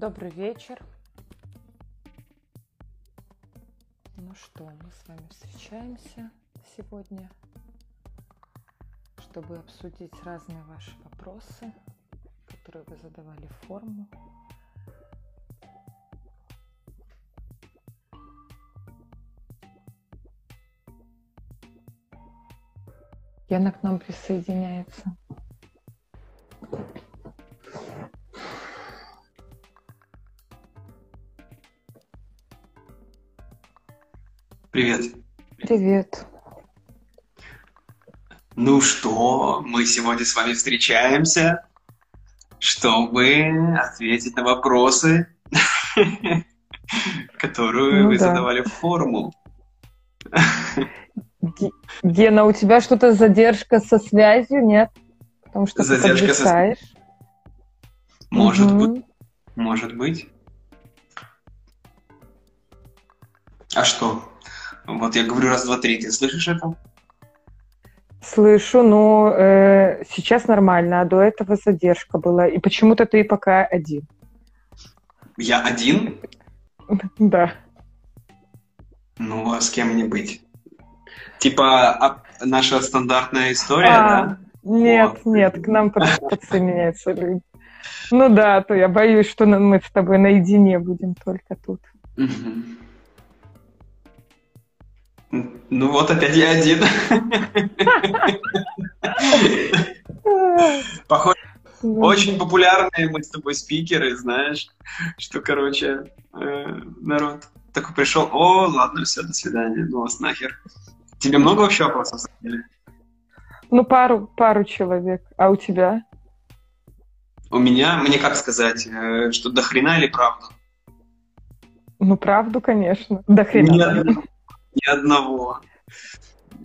Добрый вечер. Ну что, мы с вами встречаемся сегодня, чтобы обсудить разные ваши вопросы, которые вы задавали в форму. Яна к нам присоединяется. Привет. Привет. Ну что, мы сегодня с вами встречаемся, чтобы ответить на вопросы, которые Ну вы да. задавали в форму. Ге- Гена, у тебя что-то задержка со связью, нет? Потому что ты Задержка со. Может быть, может быть. А что? Вот я говорю раз, два, три. Ты слышишь это? Слышу, но э, сейчас нормально, а до этого задержка была. И почему-то ты пока один. Я один? Да. Ну, а с кем мне быть? Типа а, наша стандартная история, А, да? Нет, Вот. нет, к нам под- подсоединяются люди. Ну да, то я боюсь, что мы с тобой наедине будем только тут. Мгм. Ну вот опять я один. Похоже, очень популярные мы с тобой спикеры, знаешь, что, короче, э, народ такой пришел, о, ладно, все, до свидания, ну вас нахер. Тебе много вообще вопросов задали? Ну, пару, пару человек. А у тебя? У меня, мне как сказать, э, что до хрена или правда? Ну, правду, конечно. До хрена. Одного. Ни одного.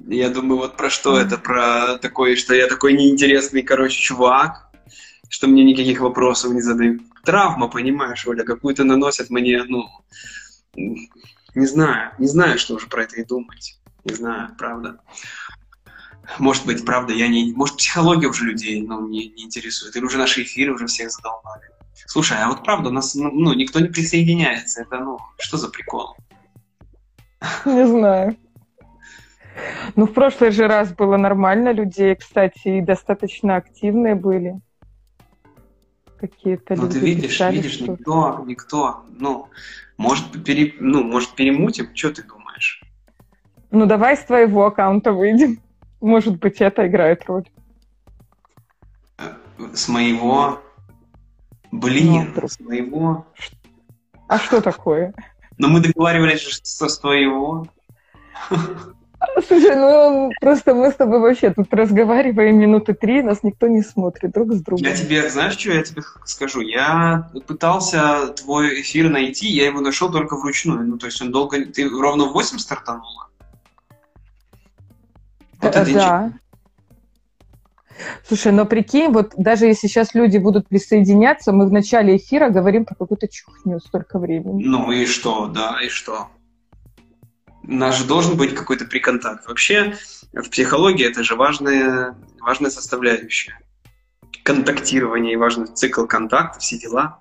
Я думаю, вот про что это? Про такой, что я такой неинтересный, короче, чувак, что мне никаких вопросов не задают. Травма, понимаешь, Оля, какую-то наносят мне, ну, не знаю, не знаю, что уже про это и думать. Не знаю, правда. Может быть, правда, я не... Может, психология уже людей ну, не, не интересует. Или уже наши эфиры уже всех задолбали. Слушай, а вот правда, у нас ну, ну, никто не присоединяется. Это, ну, что за прикол? Не знаю. Ну, в прошлый же раз было нормально людей, кстати, и достаточно активные были. Какие-то Ну, люди ты видишь, писали, видишь, что- никто, никто, ну, может, пере, ну, может, перемутим, что ты думаешь? Ну, давай с твоего аккаунта выйдем. Может быть, это играет роль. С моего, блин, Ну, с моего, А что такое? Но мы договаривались же что с твоего. Слушай, ну просто мы с тобой вообще тут разговариваем минуты три, нас никто не смотрит друг с другом. Я тебе, знаешь, что я тебе скажу? Я пытался твой эфир найти, я его нашел только вручную, ну, то есть он долго, ты ровно в 8 стартанула? Вот Э, да. Слушай, но прикинь, вот даже если сейчас люди будут присоединяться, мы в начале эфира говорим про какую-то чухню столько времени. Ну и что, да, и что? Же должен быть какой-то приконтакт. Вообще, в психологии это же важная, важная составляющая. Контактирование и важный цикл контакта, все дела.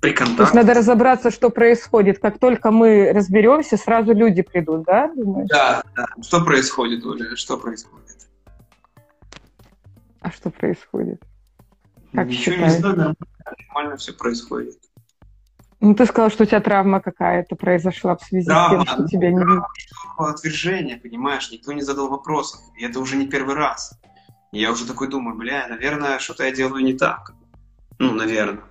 То есть Приконтакт. надо разобраться, что происходит. Как только мы разберемся, сразу люди придут, да, думаешь? Да, да. Что происходит, Оля? Что происходит? А что происходит? Как Ничего считаешь? не знаю, нормально, все происходит. Ну, ты сказал, что у тебя травма какая-то произошла в связи Травма, с тем, что ну, тебя не видно. Отвержение, понимаешь, никто не задал вопросов. И это уже не первый раз. И я уже такой думаю, бля, наверное, что-то я делаю не так. Ну, наверное.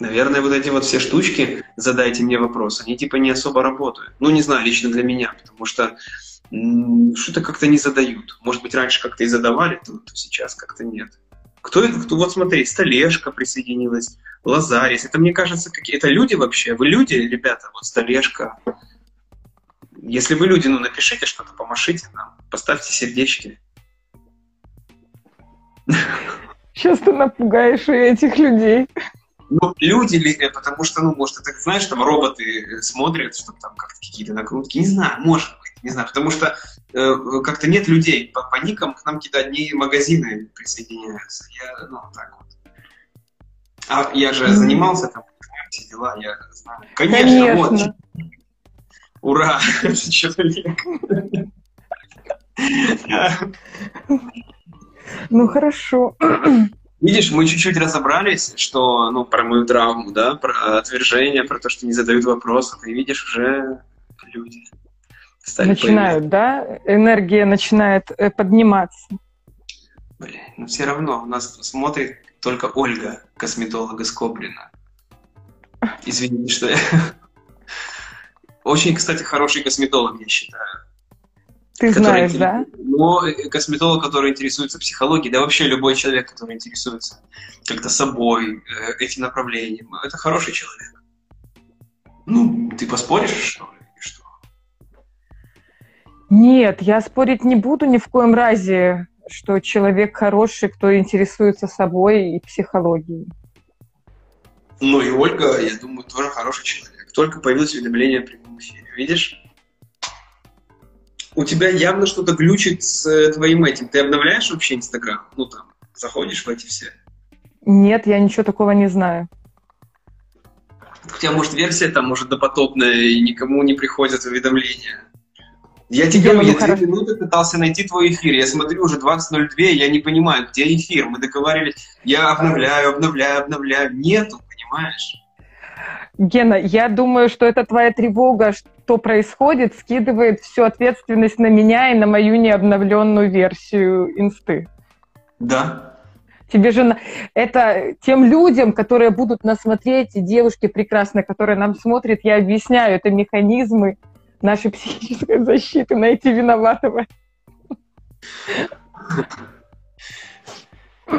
Наверное, вот эти вот все штучки, задайте мне вопрос, они типа не особо работают. Ну, не знаю, лично для меня, потому что что-то как-то не задают. Может быть, раньше как-то и задавали, то, то сейчас как-то нет. Кто это? Кто? Вот смотри, Столешка присоединилась, Лазарис. Это, мне кажется, какие это люди вообще? Вы люди, ребята? Вот Столешка. Если вы люди, ну, напишите что-то, помашите нам, поставьте сердечки. Сейчас ты напугаешь и этих людей. Ну, люди ли, э, потому что, ну, может, это, знаешь, там роботы э, смотрят, чтобы там как-то какие-то накрутки, не знаю, может не знаю, потому что э, как-то нет людей, по, по никам к нам какие-то одни магазины присоединяются, я, ну, так вот. А я же занимался там, все дела, я знаю. Конечно, Конечно. вот. Ура, человек. Ну хорошо. Видишь, мы чуть-чуть разобрались, что, ну, про мою травму, да, про отвержение, про то, что не задают вопросов, и видишь, уже люди стали Начинают, да? Энергия начинает э, подниматься. Блин, но все равно у нас смотрит только Ольга, косметолог из Коблина. Извините, что я... Очень, кстати, хороший косметолог, я считаю. Ты знаешь, да? Но э, косметолог, который интересуется психологией, да вообще любой человек, который интересуется как-то собой, э, этим направлением, это хороший человек. Ну, ты поспоришь, что ли? Нет, я спорить не буду ни в коем разе, что человек хороший, кто интересуется собой и психологией. Ну и Ольга, я думаю, тоже хороший человек. Только появилось уведомление о прямом эфире. Видишь? У тебя явно что-то глючит с э, твоим этим. Ты обновляешь вообще Инстаграм? Ну там, заходишь в эти все. Нет, я ничего такого не знаю. У тебя, может, версия там, может, допотопная, и никому не приходят уведомления. Я тебе могу я две хорошо. минуты пытался найти твой эфир. Я смотрю, уже 20.02, я не понимаю, где эфир. Мы договаривались, я обновляю, обновляю, обновляю. Нету, понимаешь? Гена, я думаю, что это твоя тревога, что происходит, скидывает всю ответственность на меня и на мою необновленную версию инсты. Да. Тебе же это тем людям, которые будут нас смотреть, и девушки прекрасные, которые нам смотрят, я объясняю, это механизмы нашей психической защиты, найти виноватого.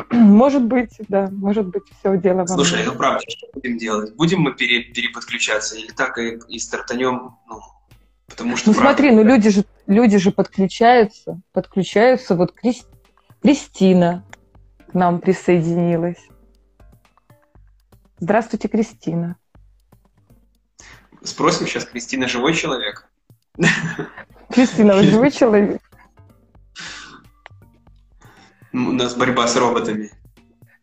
Может быть, да, может быть, все дело во Слушай, ну правда, что будем делать? Будем мы пере- переподключаться или так и, и стартанем, ну, потому что... Ну правда, смотри, ну люди же, люди же подключаются, подключаются. Вот Крис- Кристина к нам присоединилась. Здравствуйте, Кристина. Спросим сейчас, Кристина живой человек? Кристина, вы живой человек? У нас борьба с роботами.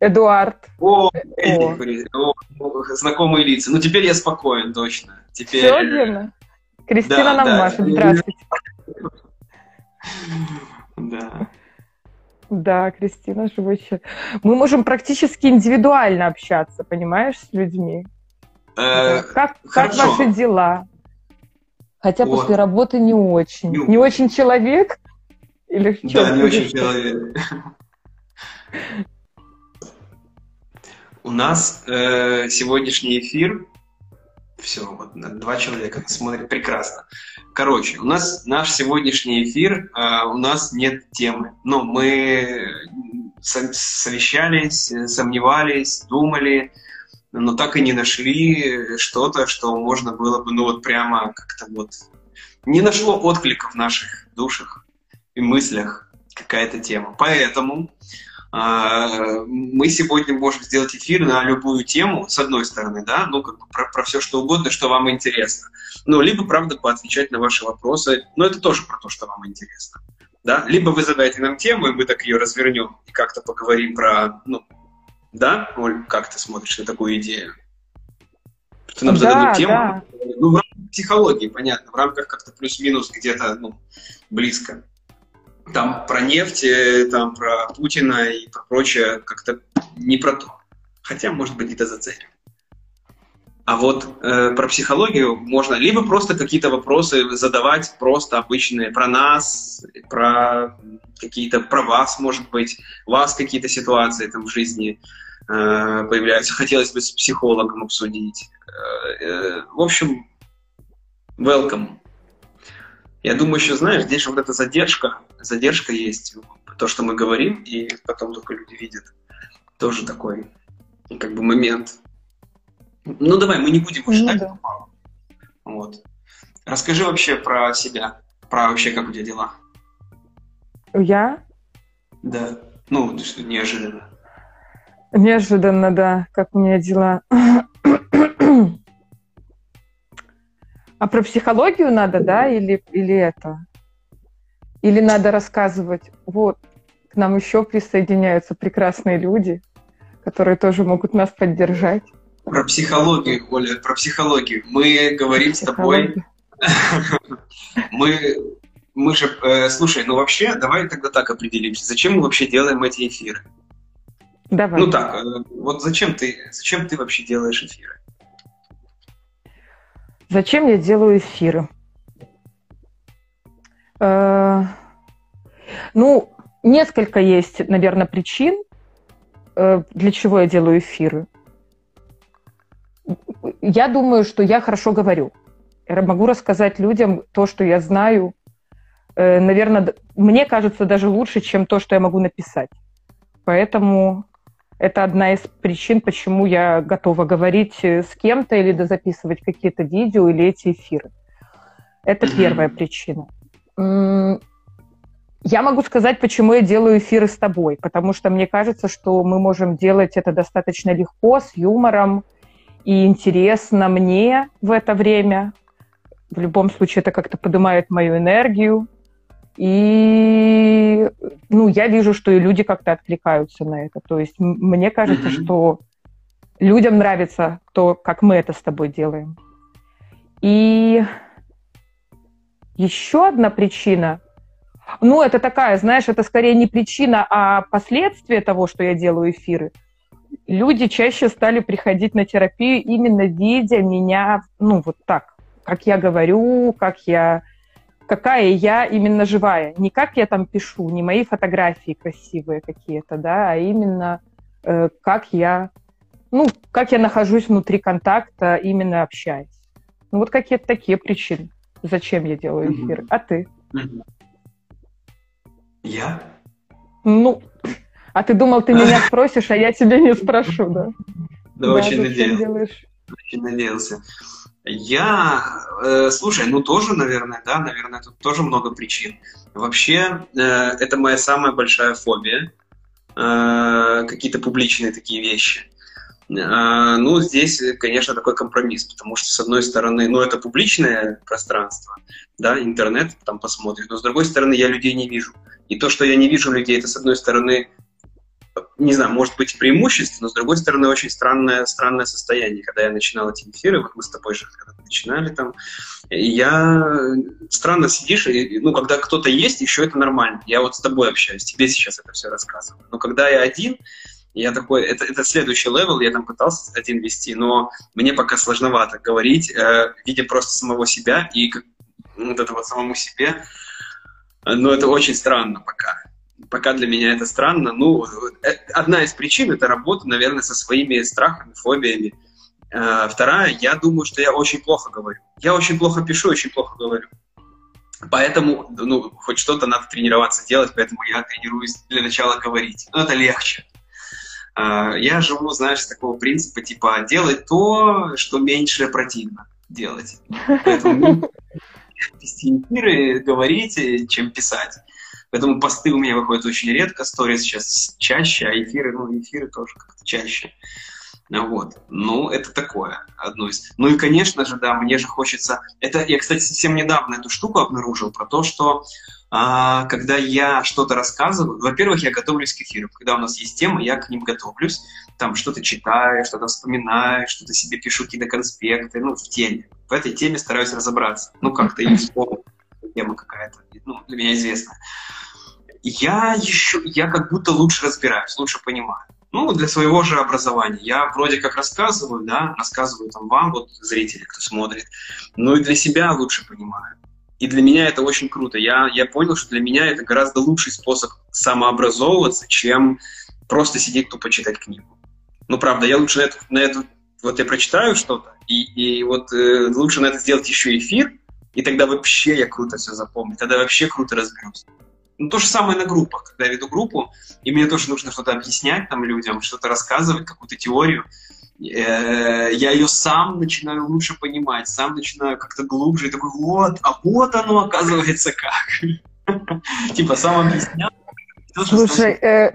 Эдуард. О. Эдик, о, о, знакомые лица. Ну теперь я спокоен, точно. Теперь... Все, Гена? Кристина Да, нам да. машет. Здравствуйте. Да. Да, Кристина живой человек. Мы можем практически индивидуально общаться, понимаешь, с людьми. Э, Как, как ваши дела? Хотя Вот. после работы не очень. Не Не очень человек? Или что? Да, не очень человек. У нас э, сегодняшний эфир. Все, вот два человека смотрят прекрасно. Короче, у нас наш сегодняшний эфир, э, у нас нет темы. Ну, мы со- совещались, э, сомневались, думали, но так и не нашли что-то, что можно было бы, ну вот прямо как-то вот... Не нашло отклика в наших душах и мыслях какая-то тема. Поэтому а, мы сегодня можем сделать эфир на любую тему, с одной стороны, да, ну, как бы про, про все что угодно, что вам интересно. Ну, либо, правда, поотвечать на ваши вопросы, но это тоже про то, что вам интересно. Да? Либо вы задаете нам тему, и мы так ее развернем и как-то поговорим про, ну, да, Оль, как ты смотришь на такую идею? Что нам Да, зададут тему? да. Ну, в рамках психологии, понятно, в рамках как-то плюс-минус где-то, ну, близко. Там про нефть, э, там про Путина и про прочее как-то не про то. Хотя, может быть, где-то зацепим. А вот э, про психологию можно либо просто какие-то вопросы задавать просто обычные про нас, про какие-то про вас, может быть, у вас какие-то ситуации там в жизни э, появляются, хотелось бы с психологом обсудить. Э, э, в общем, welcome. Я думаю, еще, знаешь, здесь же вот эта задержка, задержка есть, то, что мы говорим, и потом только люди видят. Тоже такой, как бы, момент. Ну, давай, мы не будем Ну уж ждать. да. Вот. Расскажи вообще про себя, про вообще, как у тебя дела. Я? Да. Ну, что неожиданно. Неожиданно, да, как у меня дела. А про психологию надо, да, или, или это? Или надо рассказывать? Вот, к нам еще присоединяются прекрасные люди, которые тоже могут нас поддержать. Про психологию, Оля, про психологию. Мы говорим с тобой... Мы, мы же... Э, слушай, ну вообще, давай тогда так определимся. Зачем мы вообще делаем эти эфиры? Давай. Ну так, э, вот зачем ты, зачем ты вообще делаешь эфиры? Зачем я делаю эфиры? Э, ну, несколько есть, наверное, причин, э, для чего я делаю эфиры. Я думаю, что я хорошо говорю. Я могу рассказать людям то, что я знаю. Э, наверное, мне кажется, даже лучше, чем то, что я могу написать. Поэтому это одна из причин, почему я готова говорить с кем-то или записывать какие-то видео или эти эфиры. Это первая причина. Я могу сказать, почему я делаю эфиры с тобой, потому что мне кажется, что мы можем делать это достаточно легко, с юмором и интересно мне в это время. В любом случае это как-то поднимает мою энергию. И ну, я вижу, что и люди как-то откликаются на это. То есть мне кажется, mm-hmm. что людям нравится то, как мы это с тобой делаем. И еще одна причина, ну, это такая, знаешь, это скорее не причина, а последствия того, что я делаю эфиры. Люди чаще стали приходить на терапию именно видя меня, ну, вот так, как я говорю, как я, какая я именно живая. Не как я там пишу, не мои фотографии красивые какие-то, да, а именно э, как я, ну, как я нахожусь внутри контакта, именно общаясь. Ну, вот какие-то такие причины зачем я делаю эфир. А ты? Я? Ну, а ты думал, ты меня спросишь, а я тебя не спрошу, да? Да, очень надеялся. Очень надеялся. Я, э, слушай, ну тоже, наверное, да, наверное, тут тоже много причин. Вообще, э, это моя самая большая фобия. Э, какие-то публичные такие вещи. А, ну, здесь, конечно, такой компромисс, потому что, с одной стороны, ну, это публичное пространство, да, интернет там посмотрит, но, с другой стороны, я людей не вижу. И то, что я не вижу людей, это, с одной стороны, не знаю, может быть преимущество, но, с другой стороны, очень странное, странное состояние. Когда я начинал эти эфиры, вот мы с тобой же когда начинали там, я... Странно сидишь, и, ну, когда кто-то есть, еще это нормально. Я вот с тобой общаюсь, тебе сейчас это все рассказываю. Но когда я один, я такой, это, это следующий level, я там пытался один вести, но мне пока сложновато говорить, э, видя просто самого себя и как, вот это вот самому себе. Но это очень странно пока. Пока для меня это странно. Ну, э, одна из причин — это работа, наверное, со своими страхами, фобиями. Э, вторая, я думаю, что я очень плохо говорю. Я очень плохо пишу, очень плохо говорю. Поэтому, ну, хоть что-то надо тренироваться делать, поэтому я тренируюсь для начала говорить. Но это легче. А, я живу, знаешь, с такого принципа, типа, делать то, что меньше противно делать. Поэтому вести эфиры, говорить, чем писать. Поэтому посты у меня выходят очень редко, сторис сейчас чаще, а эфиры, ну, эфиры тоже как-то чаще. Вот. Ну, это такое, одно из. Ну и, конечно же, да, мне же хочется... Это я, кстати, совсем недавно эту штуку обнаружил, про то, что а, когда я что-то рассказываю, во-первых, я готовлюсь к эфиру. Когда у нас есть тема, я к ним готовлюсь. Там что-то читаю, что-то вспоминаю, что-то себе пишу, какие-то конспекты, ну, в теме. В этой теме стараюсь разобраться. Ну, как-то и вспомню. Тема какая-то, ну, для меня известная. Я еще, я как будто лучше разбираюсь, лучше понимаю. Ну, для своего же образования. Я вроде как рассказываю, да, рассказываю там вам, вот зрители, кто смотрит, но и для себя лучше понимаю. И для меня это очень круто. Я, я понял, что для меня это гораздо лучший способ самообразовываться, чем просто сидеть тупо читать книгу. Ну, правда, я лучше на эту, на эту вот я прочитаю что-то, и, и вот э, лучше на это сделать еще эфир, и тогда вообще я круто все запомню, тогда вообще круто разберусь. Ну, то же самое на группах. Когда я веду группу, и мне тоже нужно что-то объяснять там людям, что-то рассказывать, какую-то теорию, Э, я ее сам начинаю лучше понимать, сам начинаю как-то глубже, и такой, вот, а вот оно оказывается как. Типа сам объяснял. Слушай, э,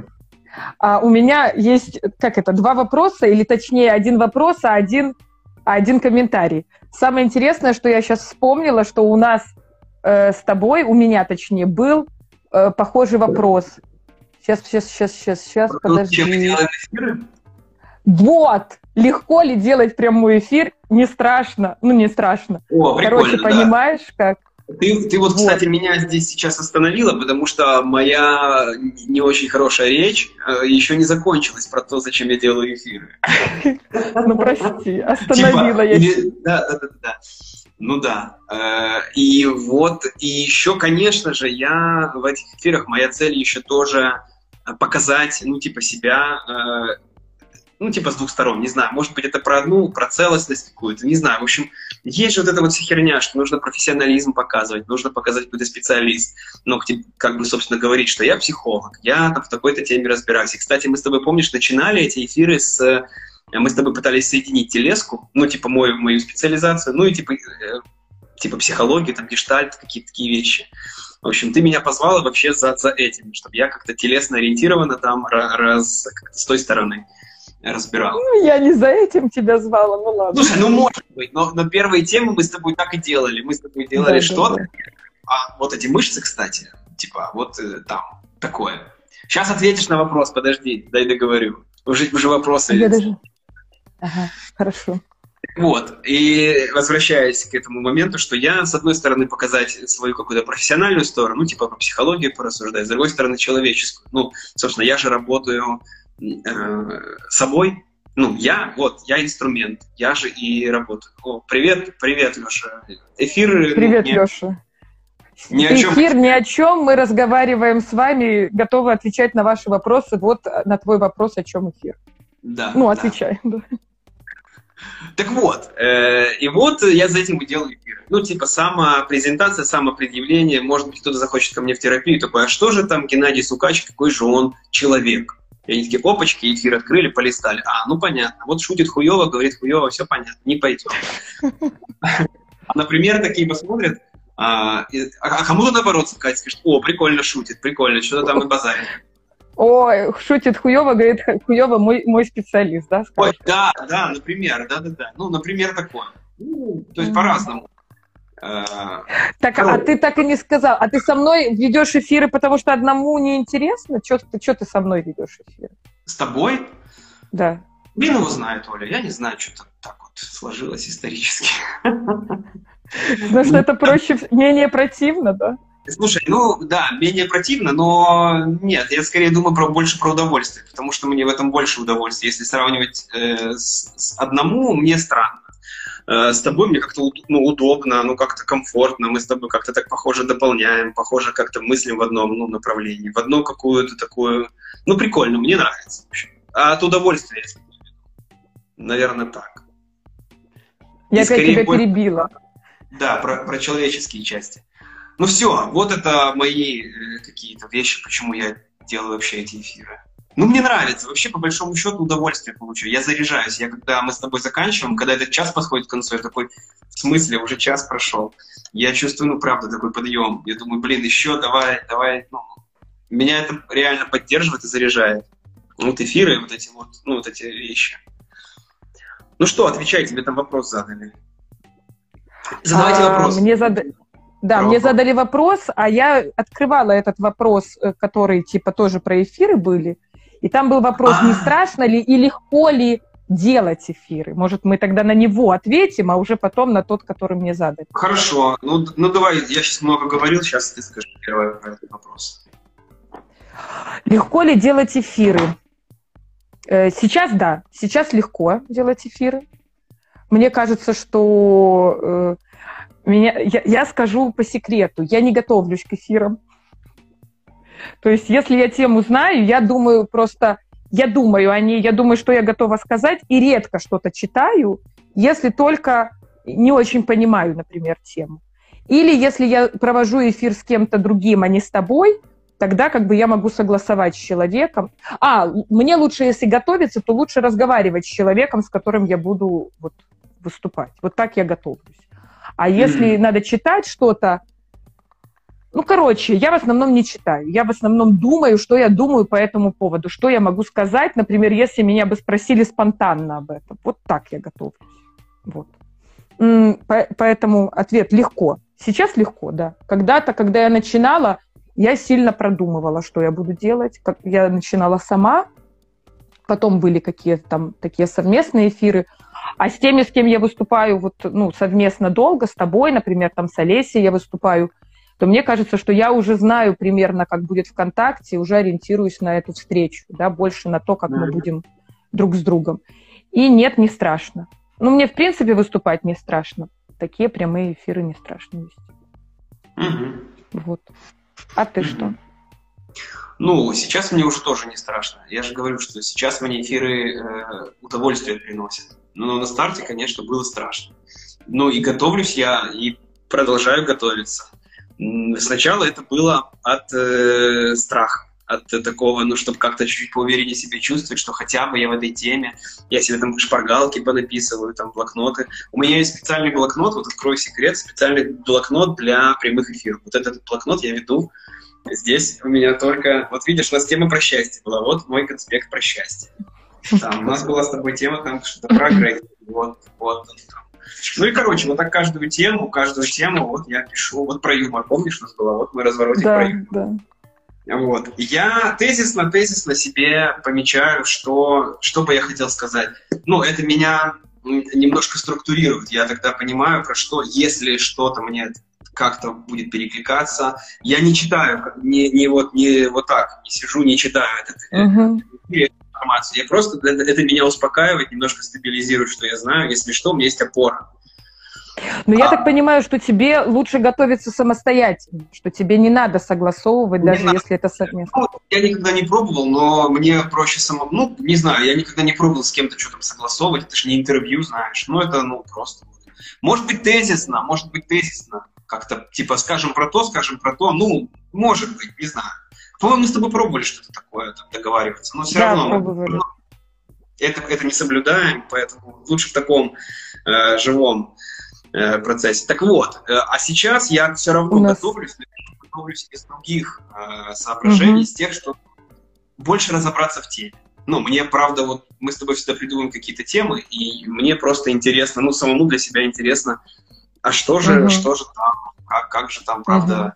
а у меня есть, как это, два вопроса, или точнее один вопрос, а один, один комментарий. Самое интересное, что я сейчас вспомнила, что у нас э, с тобой, у меня точнее, был э, похожий вопрос. Сейчас, сейчас, сейчас, сейчас, сейчас, подожди. Вот! Легко ли делать прямой эфир? Не страшно. Ну, не страшно. О, Короче, да. понимаешь, как? Ты, ты вот, кстати, меня здесь сейчас остановила, потому что моя не очень хорошая речь э, еще не закончилась про то, зачем я делаю эфиры. Ну, прости, остановила Типа, я. или- Да, да, да, да. Ну да. Э, И вот, и еще, конечно же, я в этих эфирах, моя цель еще тоже э, показать, ну, типа, себя, ну, типа, с двух сторон, не знаю, может быть, это про одну, про целостность какую-то, не знаю. В общем, есть же вот эта вот вся херня, что нужно профессионализм показывать, нужно показать, какой ты специалист. Ну, типа, как бы, собственно, говорить, что я психолог, я там в такой-то теме разбираюсь. И, кстати, мы с тобой, помнишь, начинали эти эфиры с э, мы с тобой пытались соединить телеску, ну, типа, мою, мою специализацию, ну, и, типа, э, типа, психологию, там, гештальт, какие-то такие вещи. В общем, ты меня позвала вообще за, за этим, чтобы я как-то телесно ориентированно там ра- раз, как-то с той стороны разбирал. Ну, Я не за этим тебя звала, ну ладно. Слушай, ну, может быть, но, но первые темы мы с тобой так и делали. Мы с тобой делали Да, да, что-то, да. а вот эти мышцы, кстати, типа, вот э, там, такое. Сейчас ответишь на вопрос, подожди, дай договорю. Уже, уже вопросы. Я даже... Ага, хорошо. Вот, и возвращаясь к этому моменту, что я, с одной стороны, показать свою какую-то профессиональную сторону, ну, типа, по психологии порассуждать, с другой стороны, человеческую. Ну, собственно, я же работаю э, собой, ну, я, вот, я инструмент, я же и работаю. О, привет, привет, Леша. Эфир... Привет, не- Леша. Ни о чем. Эфир ни о чем. Мы разговариваем с вами, готовы отвечать на ваши вопросы. Вот э, на твой вопрос, о чем эфир. Да, Ну, да. отвечай. да. Так вот, э, и вот я за этим и делаю эфиры. Ну, типа, самопрезентация, самопредъявление. Может быть, кто-то захочет ко мне в терапию, такой, а что же там Геннадий Сукач, какой же он человек? И они такие, опачки, эфир открыли, полистали. А, ну понятно. Вот шутит хуево, говорит хуево, все понятно, не пойдет. А, например, такие посмотрят, а, и- а кому-то наоборот сказать, скажет, о, прикольно шутит, прикольно, что-то там и базарит. Ой, шутит хуево, говорит хуево мой, мой специалист, да? Ой, скажешь? да, да, например, да-да-да. Ну, например, такое. Ну, то есть Мгм. по-разному. Так, а ты так и не сказал. А ты со мной ведешь эфиры, потому что одному неинтересно? Че ты, ты со мной ведешь эфиры? С тобой? Да. Блин его знает, Оля. Я не знаю, что-то так вот сложилось исторически. Потому что это проще, менее противно, да? Слушай, ну да, менее противно, но нет, я скорее думаю про, больше про удовольствие, потому что мне в этом больше удовольствия. Если сравнивать э, с, с одному, мне странно. Э, с тобой мне как-то ну, удобно, ну как-то комфортно, мы с тобой как-то так похоже дополняем, похоже как-то мыслим в одном ну, направлении, в одну какую-то такую... Ну прикольно, мне нравится. в общем. А от удовольствия, если Наверное, так. Я И опять скорее тебя больше- перебила. Да, про, про человеческие части. Ну все, вот это мои э, какие-то вещи, почему я делаю вообще эти эфиры. Ну, мне нравится. Вообще, по большому счету, удовольствие получаю. Я заряжаюсь. Я, когда мы с тобой заканчиваем, когда этот час подходит к концу, я такой, в смысле, уже час прошел. Я чувствую, ну, правда, такой подъем. Я думаю, блин, еще давай, давай. Ну, меня это реально поддерживает и заряжает. Вот эфиры, вот эти вот, ну, вот эти вещи. Ну что, отвечай, тебе там вопрос задали. Задавайте А, вопрос. Мне зада- Да, Про мне вопрос. задали вопрос, а я открывала этот вопрос, э, который типа тоже про эфиры были. И там был вопрос, не А. страшно ли и легко ли делать эфиры. Может, мы тогда на него ответим, а уже потом на тот, который мне задали. Хорошо. Ну, ну давай, я сейчас много говорил, сейчас ты скажи первый вопрос. Легко ли делать эфиры? Э, Сейчас да, сейчас легко делать эфиры. Мне кажется, что э, меня, я, я скажу по секрету, я не готовлюсь к эфирам. То есть, если я тему знаю, я думаю просто, я думаю о ней, я думаю, что я готова сказать, и редко что-то читаю, если только не очень понимаю, например, тему. Или если я провожу эфир с кем-то другим, а не с тобой, тогда как бы я могу согласовать с человеком. А, мне лучше, если готовиться, то лучше разговаривать с человеком, с которым я буду вот, выступать. Вот так я готовлюсь. А если Мгм. надо читать что-то, ну, короче, я в основном не читаю. Я в основном думаю, что я думаю по этому поводу, что я могу сказать, например, если меня бы спросили спонтанно об этом. Вот так я готовлюсь. Вот. Поэтому ответ легко. Сейчас легко, да. Когда-то, когда я начинала, я сильно продумывала, что я буду делать. Как я начинала сама, Потом были какие-то там такие совместные эфиры. А с теми, с кем я выступаю вот, ну, совместно долго, с тобой, например, там с Олесей я выступаю, то мне кажется, что я уже знаю примерно, как будет ВКонтакте, уже ориентируюсь на эту встречу, да, больше на то, как мы будем друг с другом. И нет, не страшно. Ну, мне, в принципе, выступать не страшно. Такие прямые эфиры не страшно вести. Mm-hmm. Вот. А ты mm-hmm. что? Ну, сейчас мне уже тоже не страшно. Я же говорю, что сейчас мне эфиры э, удовольствие приносят. Но на старте, конечно, было страшно. Ну и готовлюсь я, и продолжаю готовиться. Сначала это было от э, страха, от такого, ну, чтобы как-то чуть-чуть поувереннее себя чувствовать, что хотя бы я в этой теме, я себе там шпаргалки понаписываю, там блокноты. У меня есть специальный блокнот, вот открою секрет, специальный блокнот для прямых эфиров. Вот этот блокнот я веду Здесь у меня только... Вот видишь, у нас тема про счастье была. Вот мой конспект про счастье. Там, у нас была с тобой тема там что-то про грейд. Вот, вот. Там. Ну и, короче, вот так каждую тему, каждую тему вот я пишу. Вот про юмор, помнишь, у нас было? Вот мы разворотим да, про юмор. Да. Вот. Я тезисно, тезисно себе помечаю, что, что бы я хотел сказать. Ну, это меня немножко структурирует. Я тогда понимаю, про что, если что-то мне как-то будет перекликаться. Я не читаю, не, не, вот, не вот так, не сижу, не читаю этот, uh-huh. Информацию. Я просто, это, меня успокаивает, немножко стабилизирует, что я знаю. Если что, у меня есть опора. Но а... я так понимаю, что тебе лучше готовиться самостоятельно, что тебе не надо согласовывать, не даже надо. если это совместно. Ну, я никогда не пробовал, но мне проще самому, ну, не знаю, я никогда не пробовал с кем-то что-то согласовывать, это же не интервью, знаешь, ну, это, ну, просто. Может быть, тезисно, может быть, тезисно как-то типа скажем про то, скажем про то, ну, может быть, не знаю. По-моему, мы с тобой пробовали что-то такое, там, договариваться, но все да, равно мы это, это не соблюдаем, поэтому лучше в таком э, живом э, процессе. Так вот, э, а сейчас я все равно нас... готовлюсь, готовлюсь из других э, соображений, угу. из тех, что больше разобраться в теме. Ну, мне, правда, вот мы с тобой всегда придумываем какие-то темы, и мне просто интересно, ну, самому для себя интересно а что же, угу. что же там, как, как же там, правда.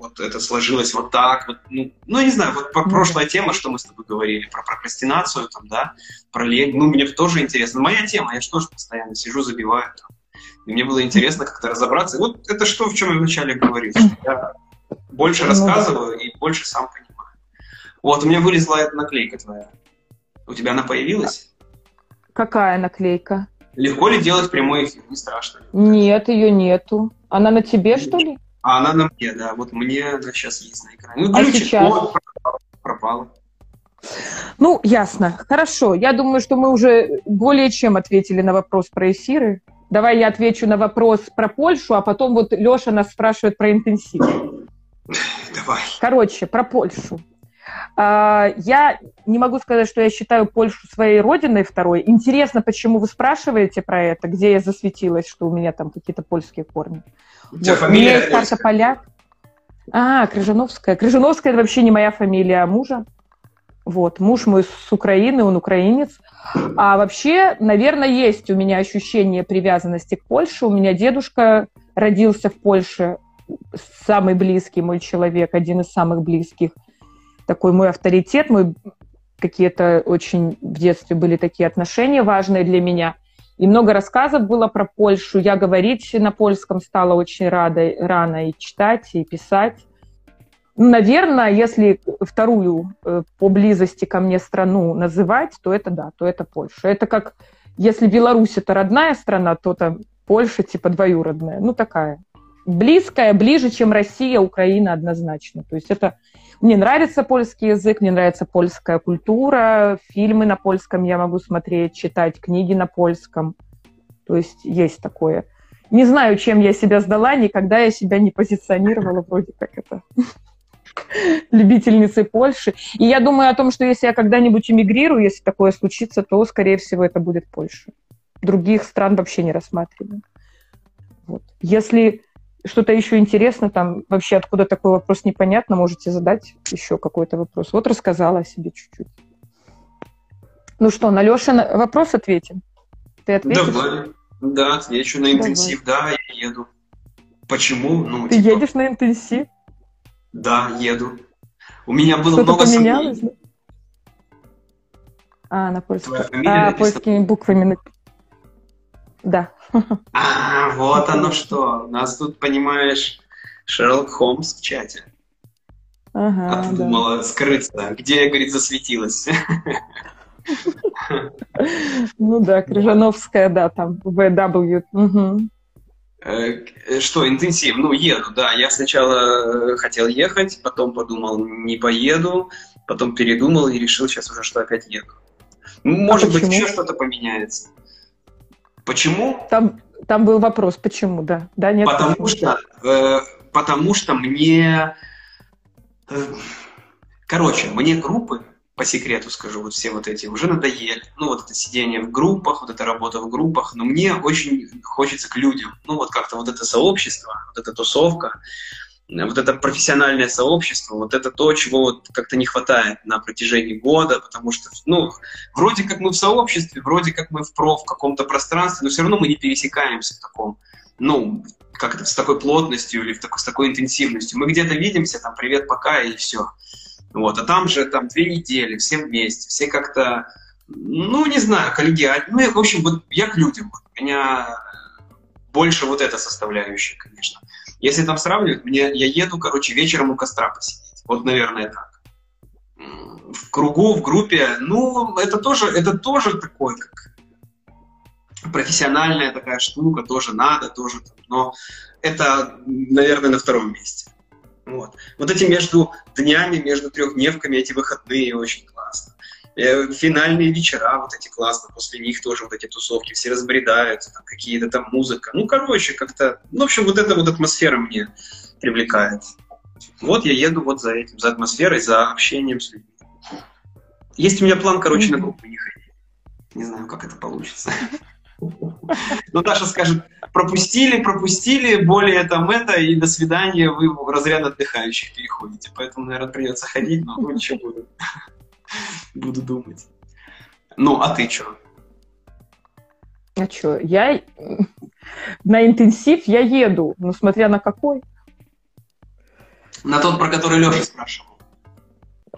Вот это сложилось вот так, вот, ну, ну, не знаю, вот про прошлая тема, что мы с тобой говорили, про прокрастинацию, там, да, про лень, ну, мне тоже интересно, моя тема, я же тоже постоянно сижу, забиваю, там, и мне было интересно как-то разобраться, и вот это что, в чем я вначале говорил, что я больше ну, рассказываю и больше сам понимаю. Вот, у меня вылезла эта наклейка твоя. У тебя она появилась? Какая наклейка? Легко ли делать прямой эфир? Не страшно. Нет, ее нету. Она на тебе, что ли? А она на мне, да. Вот мне она сейчас есть на экране. Ну, глючит, а сейчас? Вот, пропала. Ну, ясно. Хорошо. Я думаю, что мы уже более чем ответили на вопрос про эфиры. Давай я отвечу на вопрос про Польшу, а потом вот Леша нас спрашивает про интенсив. Давай. Короче, про Польшу. А, я не могу сказать, что я считаю Польшу своей родиной второй. Интересно, почему вы спрашиваете про это, где я засветилась, что у меня там какие-то польские корни. У, вот. у меня есть карта поляк. А, Крыжановская. Крыжановская – это вообще не моя фамилия, а мужа. Вот, муж мой с Украины, он украинец. А вообще, наверное, есть у меня ощущение привязанности к Польше. У меня дедушка родился в Польше, самый близкий мой человек, один из самых близких – такой мой авторитет, мой какие-то очень в детстве были такие отношения важные для меня. И много рассказов было про Польшу. Я говорить на польском стала очень рада, рано и читать, и писать. Ну, наверное, если вторую э, по близости ко мне страну называть, то это да, то это Польша. Это как, если Беларусь это родная страна, то там Польша типа двоюродная. Ну, такая. Близкая, ближе, чем Россия, Украина однозначно. То есть это мне нравится польский язык, мне нравится польская культура, фильмы на польском я могу смотреть, читать книги на польском. То есть есть такое. Не знаю, чем я себя сдала, никогда я себя не позиционировала вроде как это любительницей Польши. И я думаю о том, что если я когда-нибудь эмигрирую, если такое случится, то, скорее всего, это будет Польша. Других стран вообще не рассматриваю. Вот. Если что-то еще интересно, там вообще откуда такой вопрос непонятно, можете задать еще какой-то вопрос. Вот рассказала о себе чуть-чуть. Ну что, на Лешин вопрос ответим? Ты ответишь? Давай. Да, отвечу на интенсив. Давай. Да, я еду. Почему? Ну, Ты типа... едешь на интенсив? Да, еду. У меня было Что-то много поменялось? сомнений. А, на польском. А, польскими буквами. Да. А, вот оно что. У нас тут, понимаешь, Шерлок Холмс в чате. Ага, а ты да. думала скрыться. Где, говорит, засветилась? Ну да, Крыжановская, да, там, VW. Э, что, интенсив? Ну, еду, да. Я сначала э, хотел ехать, потом подумал, не поеду, потом передумал и решил сейчас уже, что опять еду. Ну, может а быть, еще что-то поменяется. Почему? Там, там был вопрос, почему, да. да нет, потому, почему? что, э, потому что мне... Э, короче, мне группы по секрету скажу, вот все вот эти уже надоели. Ну, вот это сидение в группах, вот эта работа в группах, но мне очень хочется к людям. Ну, вот как-то вот это сообщество, вот эта тусовка, вот это профессиональное сообщество, вот это то, чего вот как-то не хватает на протяжении года, потому что, ну, вроде как мы в сообществе, вроде как мы в проф в каком-то пространстве, но все равно мы не пересекаемся в таком, ну, как это, с такой плотностью или в такой, с такой интенсивностью. Мы где-то видимся, там, привет, пока, и все. Вот, а там же там две недели, все вместе, все как-то, ну, не знаю, коллегиально. Ну, в общем, вот я к людям. Меня больше вот эта составляющая, конечно. Если там сравнивать, мне, я еду, короче, вечером у костра посидеть. Вот, наверное, так. В кругу, в группе, ну, это тоже, это тоже такое, как профессиональная такая штука, тоже надо, тоже, но это, наверное, на втором месте. Вот. вот эти между днями, между трехдневками, эти выходные очень классно. Э, финальные вечера вот эти классно, после них тоже вот эти тусовки, все разбредаются, там какие-то там музыка. Ну, короче, как-то... Ну, в общем, вот эта вот атмосфера мне привлекает. Вот я еду вот за этим, за атмосферой, за общением с людьми. Есть у меня план, короче, на группу не ходить. Не знаю, как это получится. Ну, Даша скажет, пропустили, пропустили, более там это, и до свидания, вы в разряд отдыхающих переходите. Поэтому, наверное, придется ходить, но ну, ничего буду. Думать. Ну, а ты что? А что, я на интенсив я еду, но смотря на какой. На тот, про который Леша спрашивал.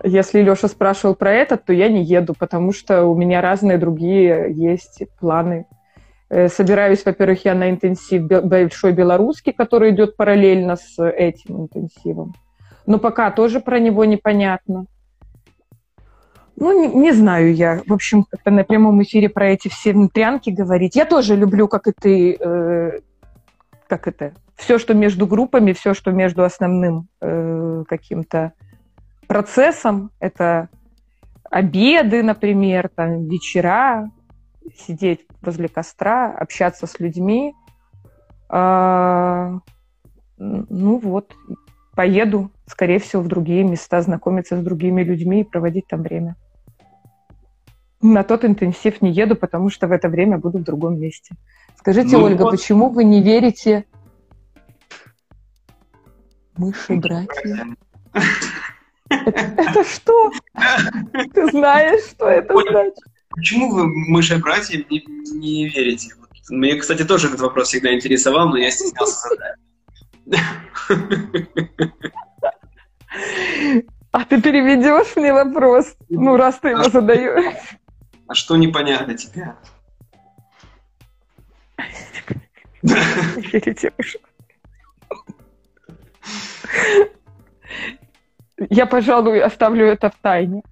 Если Леша спрашивал про этот, то я не еду, потому что у меня разные другие есть планы. Э, собираюсь, во-первых, я на интенсив большой белорусский, который идет параллельно с этим интенсивом. Но пока тоже про него непонятно. Ну, не, не знаю я. В общем, как-то на прямом эфире про эти все внутрянки говорить. Я тоже люблю, как и ты, э, как это, все, что между группами, все, что между основным э, каким-то процессом. Это обеды, например, там, вечера, сидеть возле костра, общаться с людьми. А, ну вот, поеду, скорее всего, в другие места, знакомиться с другими людьми и проводить там время. На тот интенсив не еду, потому что в это время буду в другом месте. Скажите, ну, Ольга, вот. почему вы не верите мыши братья? Это что? Ты знаешь, что это значит? Почему вы мыши братьям не, не верите? Мне, кстати, тоже этот вопрос всегда интересовал, но я стеснялся задать. А ты переведешь мне вопрос? Ну, раз ты его задаешь. А что непонятно тебе? Я, пожалуй, оставлю это в тайне.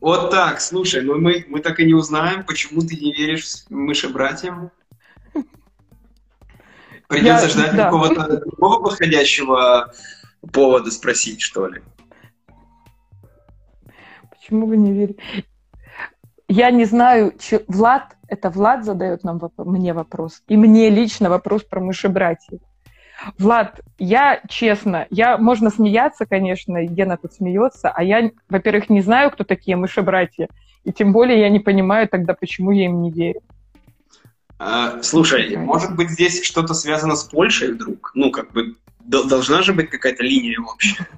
Вот так, слушай, ну мы, мы так и не узнаем, почему ты не веришь мыши-братьям. Придется Я, ждать да. какого-то другого подходящего повода спросить, что ли. Почему вы не верите? Я не знаю, че... Влад, это Влад задает нам мне вопрос, и мне лично вопрос про мыши-братьев. Влад, я честно, я можно смеяться, конечно, Гена тут смеется, а я, во-первых, не знаю, кто такие мыши-братья, и тем более я не понимаю тогда, почему я им не верю. А, слушай, может быть, здесь что-то связано с Польшей вдруг? Ну, как бы, должна же быть какая-то линия общая.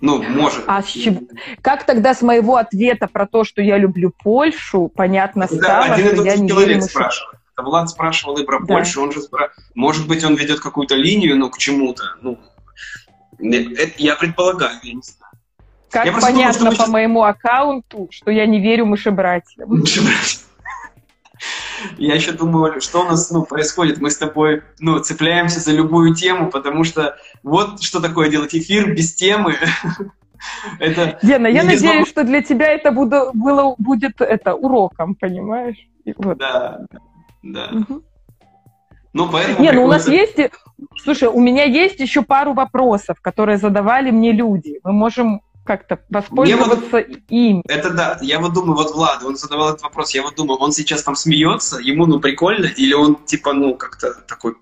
Ну, может. А чего? как тогда с моего ответа про то, что я люблю Польшу, понятно да, стало, один что я не верю спрашивает. Влад спрашивал и про да. Польшу, он же спра... может быть, он ведет какую-то линию, но к чему-то. Ну, это я предполагаю, я не знаю. Как Я понятно думал, что по сейчас- моему аккаунту, что я не верю мышебратьям. Я еще думаю, что у нас ну, происходит. Мы с тобой ну, цепляемся за любую тему, потому что вот что такое делать эфир без темы. Это Гена, я надеюсь, что для тебя это буду- было, будет это уроком, понимаешь? И вот. да, да. Мгм. Ну, поэтому Не, ну у нас есть... Слушай, у меня есть еще пару вопросов, которые задавали мне люди. Мы можем как-то воспользоваться ими. Это да. Я вот думаю, вот Влад, он задавал этот вопрос, я вот думаю, он сейчас там смеется, ему ну прикольно, или он типа ну как-то такой,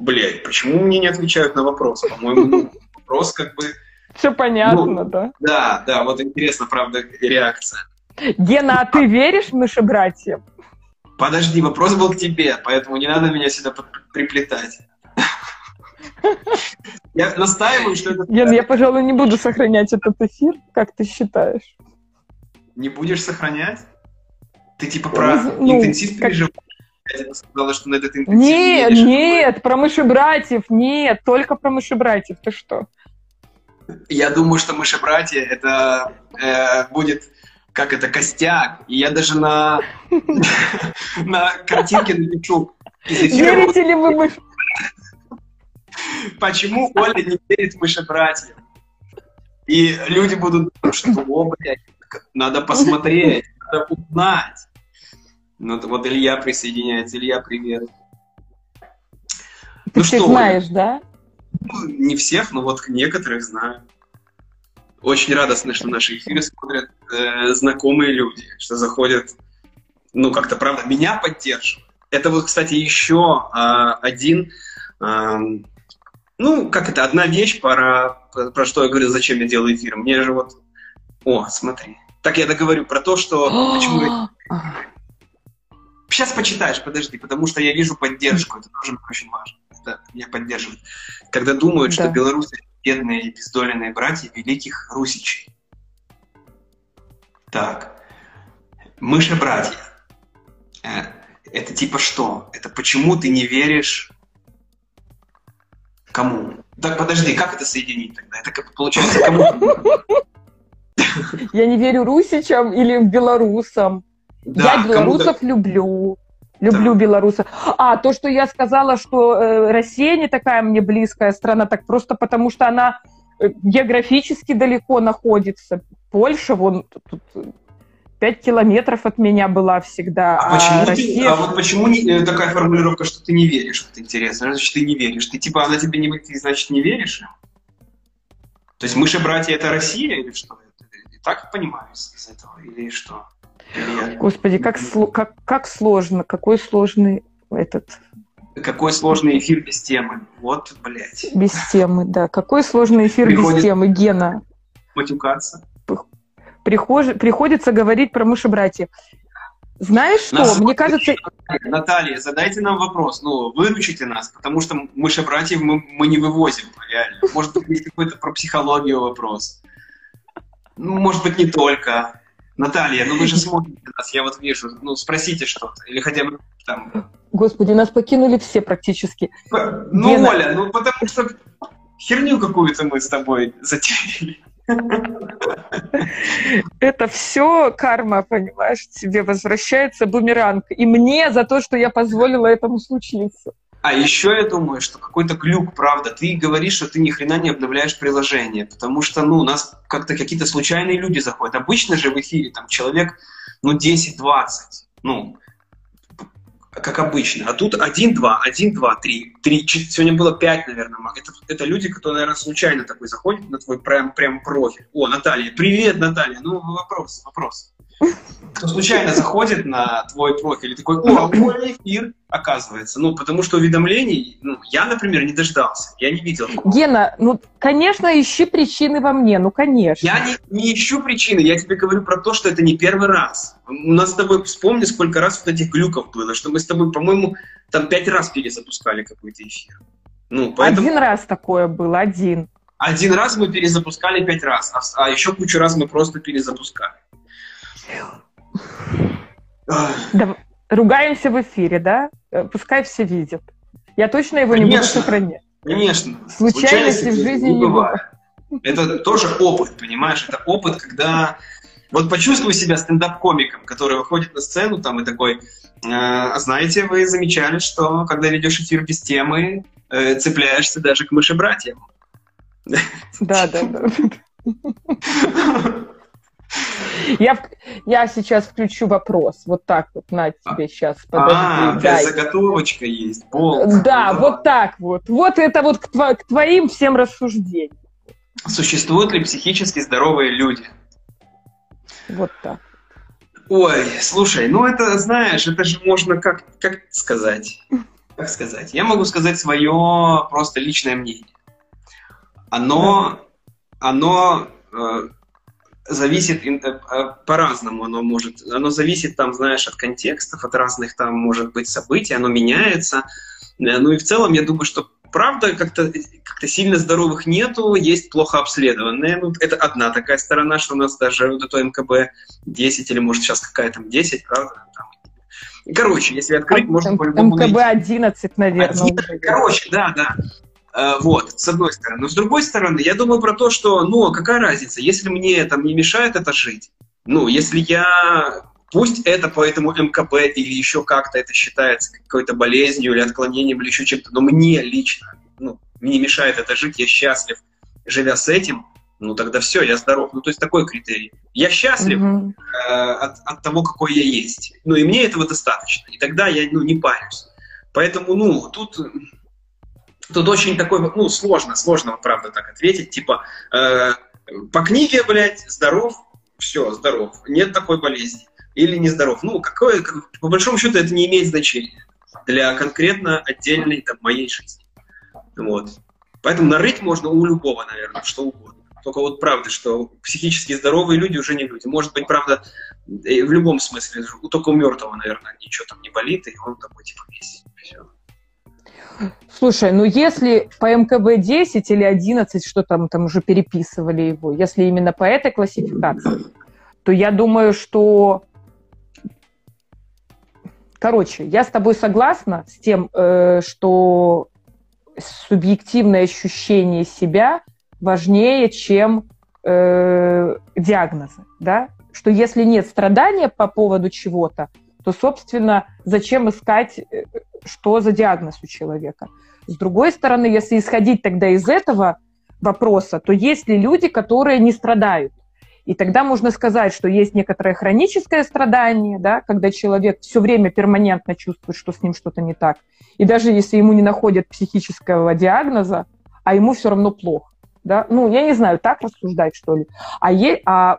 блядь, почему мне не отвечают на вопрос? По-моему, ну, вопрос как бы... Все понятно, Ну, да? Да, да, вот интересно, правда, реакция. Гена, а ты веришь мышебратьям? Подожди, вопрос был к тебе, поэтому не надо меня сюда приплетать. Я настаиваю, что это Ген, я, пожалуй, не буду сохранять этот эфир. Как ты считаешь? не будешь сохранять? Ты типа Я про ну, интенсив как- переживаешь? Я сказала, что на этот интенсив Нет, едешь. нет, про мышебратьев, нет, только про мышебратьев. Ты что? Я думаю, что мыши-братья это э, будет как это костяк. И я даже на, на картинке напишу Верите ли вы мыш... почему Оля не верит в мыши-братьев. И люди будут думать, что, блядь, надо посмотреть, надо узнать. Ну, вот Илья присоединяется. Илья, привет. Ты Ну всех что, знаешь, да? Ну, Не всех, но вот некоторых знаю. Очень радостно, что наши эфиры смотрят э, знакомые люди, что заходят, ну, как-то, правда, меня поддерживают. Это вот, кстати, еще а, один, ну, как это, одна вещь, про, про что я говорю, зачем я делаю эфир. Мне же вот, о, смотри. Так я договорю про то, что... почему я- Сейчас почитаешь, подожди, потому что я вижу поддержку, это тоже очень важно. Это меня поддерживает. Когда думают, что Да. белорусы бедные и бездоленные братья великих русичей. Так. Мыши-братья. Э, Это типа что? Это почему ты не веришь? Так, подожди, как это соединить тогда? Это как получается кому? Я не верю русичам или белорусам. Да, я белорусов люблю. Люблю Да. белорусов. А, то, что я сказала, что э, Россия не такая мне близкая страна, так просто потому, что она э, географически далеко находится. Польша, вон тут, пять километров от меня была всегда. А, почему ты- Россия... а вот почему не- э, такая формулировка, что ты не веришь? Вот интересно. Значит, ты не веришь. Ты типа, она тебе не ты, значит, не веришь? То есть мыши-братья это Россия или что? Так понимаю из, из этого? Или что? Или я- Господи, как, сло- как, как сложно, какой сложный этот, Какой сложный эфир без темы. Вот, блядь. без темы, да. Какой сложный эфир Приходит- без темы, Гена. Матюкаться. Прихож- Приходится говорить про мыши-братьев. Знаешь что, Нас- мне кажется, Наталья, задайте нам вопрос. Ну, выручите нас, потому что мыши-братьев мы, мы не вывозим, реально. Может быть, есть какой-то про психологию вопрос. Ну, может быть, не только. Наталья, ну вы же смотрите нас, я вот вижу. Ну, спросите что-то. Или хотя бы там... господи, нас покинули все практически. Ну, Гена. Оля, ну потому что херню какую-то мы с тобой затеяли. Это все карма, понимаешь, тебе возвращается бумеранг. И мне за то, что я позволила этому случиться. А еще я думаю, что какой-то глюк, правда. Ты говоришь, что ты ни хрена не обновляешь приложение, потому что, ну, у нас как-то какие-то случайные люди заходят. Обычно же в эфире там человек, ну, 10-20, ну, как обычно. А тут 1, 2, 1, 2, 3, 3, сегодня было 5, наверное. Это, это люди, которые, наверное, случайно такой заходят на твой прям, прям профиль. О, Наталья, привет, Наталья. Ну, вопрос, вопрос. Кто случайно заходит на твой профиль и такой, о, прикольный эфир, оказывается. Ну, потому что уведомлений, ну, я, например, не дождался. Я не видел. такого. Гена, ну, конечно, ищи причины во мне, ну, конечно. Я не, не ищу причины, я тебе говорю про то, что это не первый раз. У нас с тобой, вспомни, сколько раз вот этих глюков было, что мы с тобой, по-моему, там пять раз перезапускали какой-то эфир. Ну, поэтому Один раз такое было, один. один раз мы перезапускали пять раз, а, а еще кучу раз мы просто перезапускали. Да, ругаемся в эфире, да? Э, Пускай все видят. Я точно его не буду Конечно. сохранять. Конечно. Случайности в жизни не бывает. Это тоже опыт, понимаешь? Это опыт, когда... Вот почувствуй себя стендап-комиком, который выходит на сцену там и такой, «А, знаете, вы замечали, что когда ведешь эфир без темы, э, цепляешься даже к мышебратьям. Да, да, да. Я, я сейчас включу вопрос. Вот так вот, на тебе сейчас. Подожди, а, дай. заготовочка есть. Болт. Да, вот так вот. Вот это вот к, тво, к твоим всем рассуждениям. Существуют ли психически здоровые люди? Вот так. Ой, слушай, ну это, знаешь, это же можно как, как сказать? Как сказать? Я могу сказать свое просто личное мнение. Оно, оно э, зависит э, э, по-разному, оно может, оно зависит там, знаешь, от контекстов, от разных там, может быть, событий, оно меняется. Э, ну и в целом, я думаю, что правда как-то как сильно здоровых нету, есть плохо обследованные. Ну, это одна такая сторона, что у нас даже вот это МКБ 10 или может сейчас какая там 10, правда? Там. Короче, если открыть, можно по-любому МКБ 11, наверное. 11, короче, да, да. Э, вот, с одной стороны. Но с другой стороны, я думаю про то, что, ну, а какая разница, если мне там не мешает это жить, ну, если я, пусть это по этому МКБ или еще как-то это считается какой-то болезнью или отклонением или еще чем-то, но мне лично, ну, мне мешает это жить, я счастлив, живя с этим, ну, тогда все, я здоров. Ну, то есть такой критерий. Я счастлив mm-hmm. э, от, от того, какой я есть. Ну, и мне этого достаточно. И тогда я, ну, не парюсь. Поэтому, ну, тут Тут очень такой, ну, сложно, сложно, правда, так ответить. Типа, э, по книге, блядь, здоров, все, здоров. Нет такой болезни. Или не здоров. Ну, какое, по большому счету, это не имеет значения для конкретно отдельной там, моей жизни. Вот. Поэтому нарыть можно у любого, наверное, что угодно. Только вот правда, что психически здоровые люди уже не люди. Может быть, правда, в любом смысле, только у мертвого, наверное, ничего там не болит, и он такой, типа, весь. Слушай, ну если по МКБ 10 или 11, что там, там уже переписывали его, если именно по этой классификации, то я думаю, что... Короче, я с тобой согласна с тем, э, что субъективное ощущение себя важнее, чем э, диагнозы, да? Что если нет страдания по поводу чего-то, то, собственно, зачем искать, э, что за диагноз у человека? С другой стороны, если исходить тогда из этого вопроса, то есть ли люди, которые не страдают? И тогда можно сказать, что есть некоторое хроническое страдание, да, когда человек все время перманентно чувствует, что с ним что-то не так. И даже если ему не находят психического диагноза, а ему все равно плохо. Да? Ну, я не знаю, так рассуждать, что ли. А, е- а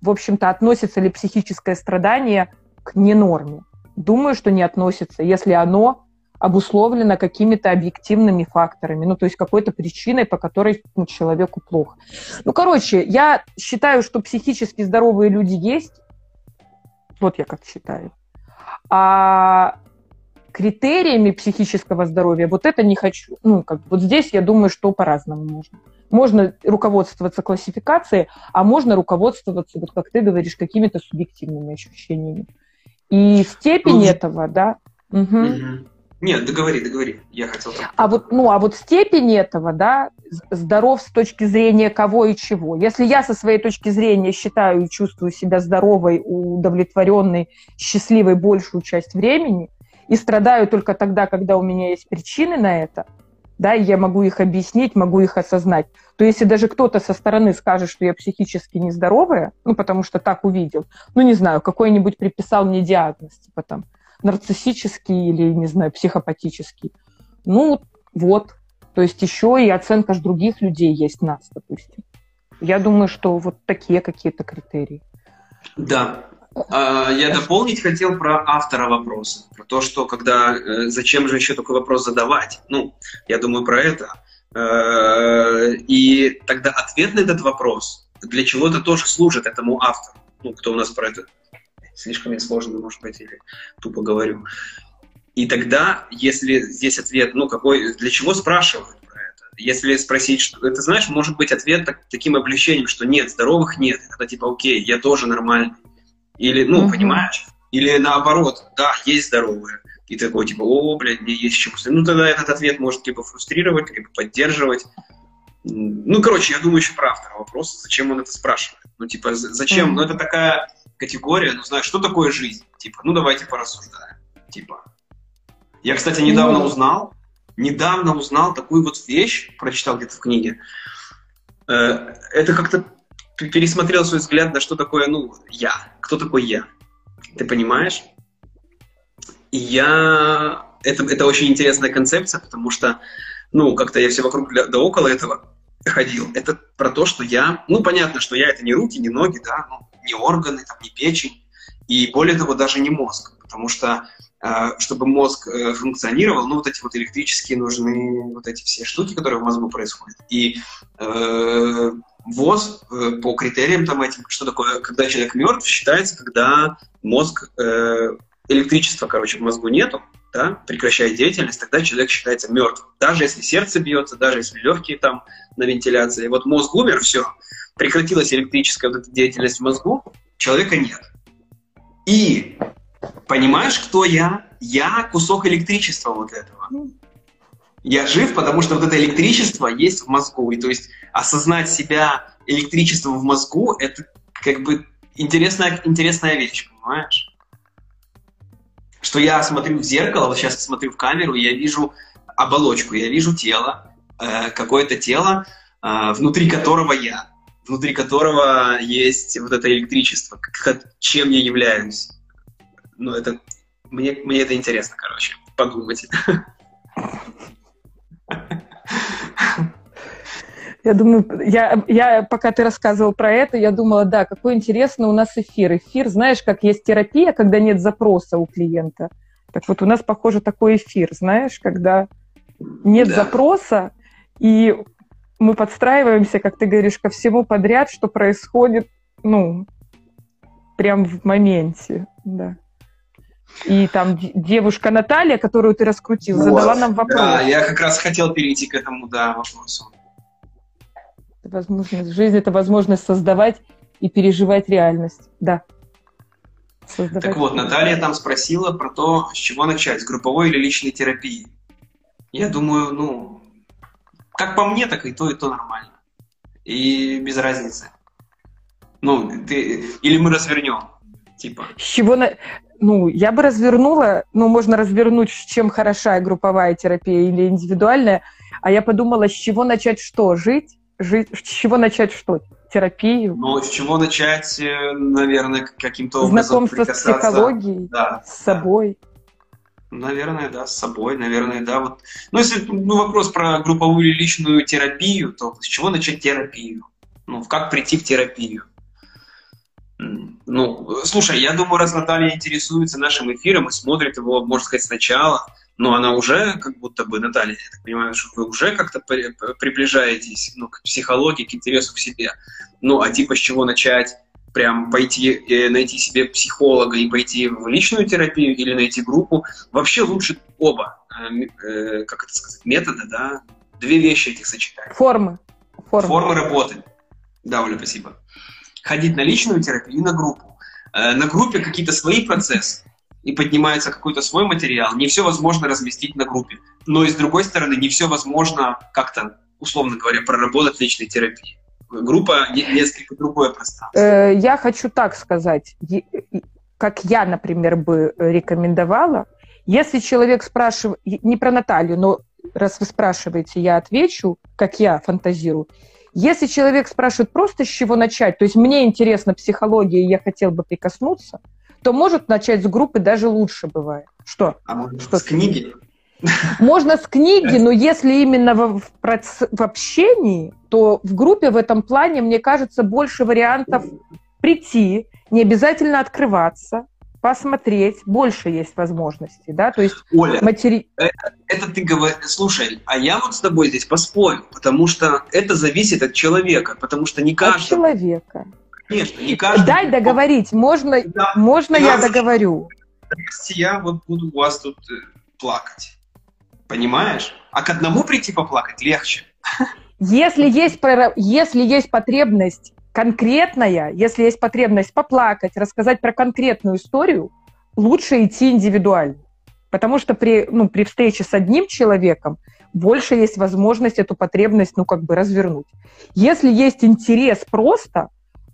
в общем-то, относится ли психическое страдание к ненорме. Думаю, что не относится, если оно обусловлено какими-то объективными факторами, ну, то есть какой-то причиной, по которой ну, человеку плохо. Ну, короче, я считаю, что психически здоровые люди есть. Вот я как считаю. А критериями психического здоровья вот это не хочу. Ну, как вот здесь я думаю, что по-разному можно. Можно руководствоваться классификацией, а можно руководствоваться, вот как ты говоришь, какими-то субъективными ощущениями. И степень ну, этого, да. Угу. Нет, договори, договори. Я хотел так. А вот, ну, а вот степень этого, да, здоров с точки зрения кого и чего. Если я со своей точки зрения считаю и чувствую себя здоровой, удовлетворенной, счастливой большую часть времени, и страдаю только тогда, когда у меня есть причины на это, да, я могу их объяснить, могу их осознать, то если даже кто-то со стороны скажет, что я психически нездоровая, ну, потому что так увидел, ну, не знаю, какой-нибудь приписал мне диагноз, типа там нарциссический или, не знаю, психопатический, ну, вот. То есть еще и оценка ж других людей есть нас, допустим. Я думаю, что вот такие какие-то критерии. Да, я дополнить хотел про автора вопроса, про то, что когда, э, зачем же еще такой вопрос задавать. Ну, я думаю про это. Э, и тогда ответ на этот вопрос для чего-то тоже служит этому автору. Ну, кто у нас про это слишком сложно, может быть, или тупо говорю. И тогда, если здесь ответ, ну, какой, для чего спрашивают про это? Если спросить, что это, знаешь, может быть ответ так, таким облегчением, что нет, здоровых нет. Это типа, окей, я тоже нормальный. Или, ну, mm-hmm. понимаешь? Или наоборот, да, есть здоровые. И такой, типа, о, блядь, мне есть чему. Ну, тогда этот ответ может, типа, фрустрировать, либо поддерживать. Ну, короче, я думаю еще про автора вопроса, зачем он это спрашивает. Ну, типа, зачем? Mm-hmm. Ну, это такая категория, ну, знаешь, что такое жизнь? Типа, ну, давайте порассуждаем. Типа. Я, кстати, недавно mm-hmm. узнал, недавно узнал такую вот вещь, прочитал где-то в книге. Э, это как-то пересмотрел свой взгляд на что такое, ну, я. Кто такой я? Ты понимаешь? Я... Это, это очень интересная концепция, потому что, ну, как-то я все вокруг да около этого ходил. Это про то, что я... Ну, понятно, что я это не руки, не ноги, да, ну, не органы, там, не печень. И более того, даже не мозг. Потому что э, чтобы мозг э, функционировал, ну, вот эти вот электрические нужны вот эти все штуки, которые в мозгу происходят. И э, ВОЗ э, по критериям там этим, что такое, когда человек мертв, считается, когда мозг, э, электричества, короче, в мозгу нету, да, прекращает деятельность, тогда человек считается мертвым. Даже если сердце бьется, даже если легкие там на вентиляции. Вот мозг умер, все, прекратилась электрическая вот эта деятельность в мозгу, человека нет. И понимаешь, кто я? Я кусок электричества вот этого. Я жив, потому что вот это электричество есть в мозгу. И то есть осознать себя электричеством в мозгу, это как бы интересная, интересная вещь, понимаешь? Что я смотрю в зеркало, вот сейчас смотрю в камеру, я вижу оболочку, я вижу тело, э, какое-то тело, э, внутри которого я, внутри которого есть вот это электричество, как, чем я являюсь. Ну, это мне, мне это интересно, короче, подумать. Я думаю, я, я, пока ты рассказывал про это, я думала, да, какой интересный у нас эфир. Эфир, знаешь, как есть терапия, когда нет запроса у клиента. Так вот, у нас, похоже, такой эфир, знаешь, когда нет да. запроса, и мы подстраиваемся, как ты говоришь, ко всему подряд, что происходит, ну, прям в моменте, да. И там девушка Наталья, которую ты раскрутил, вот. задала нам вопрос. Да, я как раз хотел перейти к этому, да, вопросу. Возможность, жизнь – это возможность создавать и переживать реальность, да. Создавать так вот, Наталья там спросила про то, с чего начать, с групповой или личной терапии. Я думаю, ну, как по мне, так и то, и то нормально. И без разницы. Ну, ты, или мы развернем, типа. С чего на ну, я бы развернула, ну, можно развернуть, чем хороша групповая терапия или индивидуальная, а я подумала, с чего начать что? Жить? Жить? С чего начать что? Терапию? Ну, с чего начать, э, наверное, каким-то образом Знакомство с психологией, да, с собой. Наверное, да, с собой, наверное, да. Вот. Ну, если ну, вопрос про групповую или личную терапию, то с чего начать терапию? Ну, как прийти в терапию? Ну, слушай, я думаю, раз Наталья интересуется нашим эфиром и смотрит его, можно сказать, сначала, но она уже как будто бы, Наталья, я так понимаю, что вы уже как-то приближаетесь ну, к психологии, к интересу к себе. Ну, а типа с чего начать? Прям пойти, э, найти себе психолога и пойти в личную терапию или найти группу. Вообще лучше оба, э, э, как это сказать, метода, да? Две вещи этих сочетать. Формы. Формы, Формы работы. Да, Оля, спасибо ходить на личную терапию и на группу. На группе какие-то свои процессы, и поднимается какой-то свой материал. Не все возможно разместить на группе. Но и с другой стороны, не все возможно как-то, условно говоря, проработать в личной терапии. Группа несколько другое пространство. Э, я хочу так сказать. Как я, например, бы рекомендовала, если человек спрашивает, не про Наталью, но раз вы спрашиваете, я отвечу, как я фантазирую. Если человек спрашивает просто с чего начать, то есть мне интересна психология, и я хотел бы прикоснуться, то может начать с группы даже лучше бывает. Что? А можно что с книги? Можно с книги, но если именно в, в, в общении, то в группе в этом плане, мне кажется, больше вариантов прийти, не обязательно открываться, посмотреть, больше есть возможностей, да, то есть Оля, матери... это, это ты говоришь, слушай, а я вот с тобой здесь поспорю, потому что это зависит от человека, потому что не каждый... От человека. Конечно, не каждый... Дай договорить, можно, да, можно я договорю? Я вот буду у вас тут э, плакать, понимаешь? А к одному прийти поплакать легче. Если есть, если есть потребность конкретная, если есть потребность поплакать, рассказать про конкретную историю, лучше идти индивидуально. Потому что при, ну, при встрече с одним человеком больше есть возможность эту потребность, ну, как бы развернуть. Если есть интерес просто,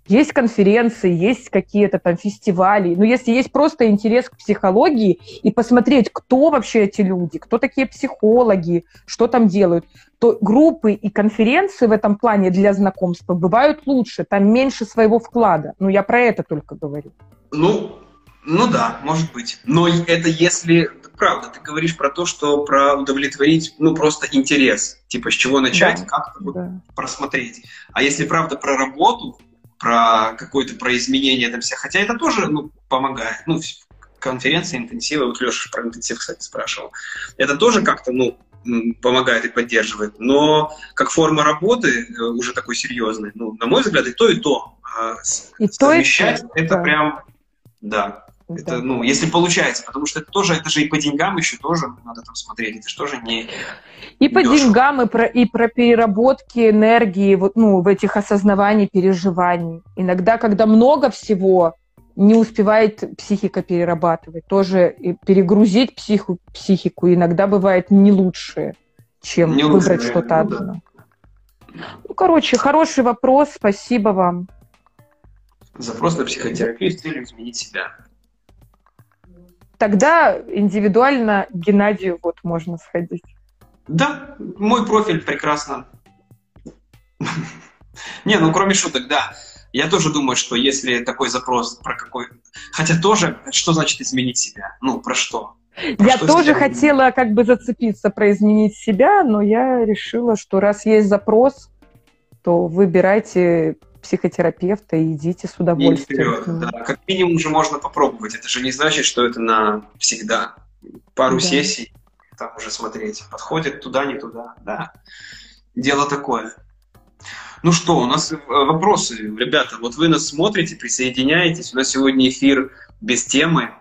есть конференции, есть какие-то там фестивали. Но если есть просто интерес к психологии и посмотреть, кто вообще эти люди, кто такие психологи, что там делают, то группы и конференции в этом плане для знакомства бывают лучше, там меньше своего вклада. Ну, я про это только говорю. Ну, ну да, может быть. Но это если правда, ты говоришь про то, что про удовлетворить, ну, просто интерес. Типа, с чего начать, да, как-то да. просмотреть. А если правда про работу, про какое-то про изменение там вся, хотя это тоже ну, помогает. Ну, конференции, интенсивы, вот Леша про интенсив, кстати, спрашивал. Это тоже как-то, ну, помогает и поддерживает. Но как форма работы э, уже такой серьезной, ну, на мой взгляд, и то, и то. А и совмещать то, и то, это да. прям, да, это, ну, если получается, потому что это тоже, это же и по деньгам еще тоже надо там смотреть, это же тоже не И по деньгам, и про, и про переработки энергии, вот, ну, в этих осознаваний, переживаний. Иногда, когда много всего, не успевает психика перерабатывать. Тоже перегрузить психу, психику иногда бывает не лучше, чем не выбрать что-то ну, одно. Да. Ну, короче, хороший вопрос, спасибо вам. Запрос на психотерапию с целью изменить себя тогда индивидуально Геннадию вот можно сходить. Да, мой профиль прекрасно. Не, ну кроме шуток, да. Я тоже думаю, что если такой запрос про какой... Хотя тоже, что значит изменить себя? Ну, про что? Про я что тоже хотела как бы зацепиться про изменить себя, но я решила, что раз есть запрос, то выбирайте психотерапевта и идите с удовольствием. Вперед, да. Как минимум уже можно попробовать. Это же не значит, что это на всегда. Пару да. сессий там уже смотреть. Подходит туда, не туда. Да. Дело такое. Ну что, у нас э, вопросы, ребята. Вот вы нас смотрите, присоединяетесь. У нас сегодня эфир без темы.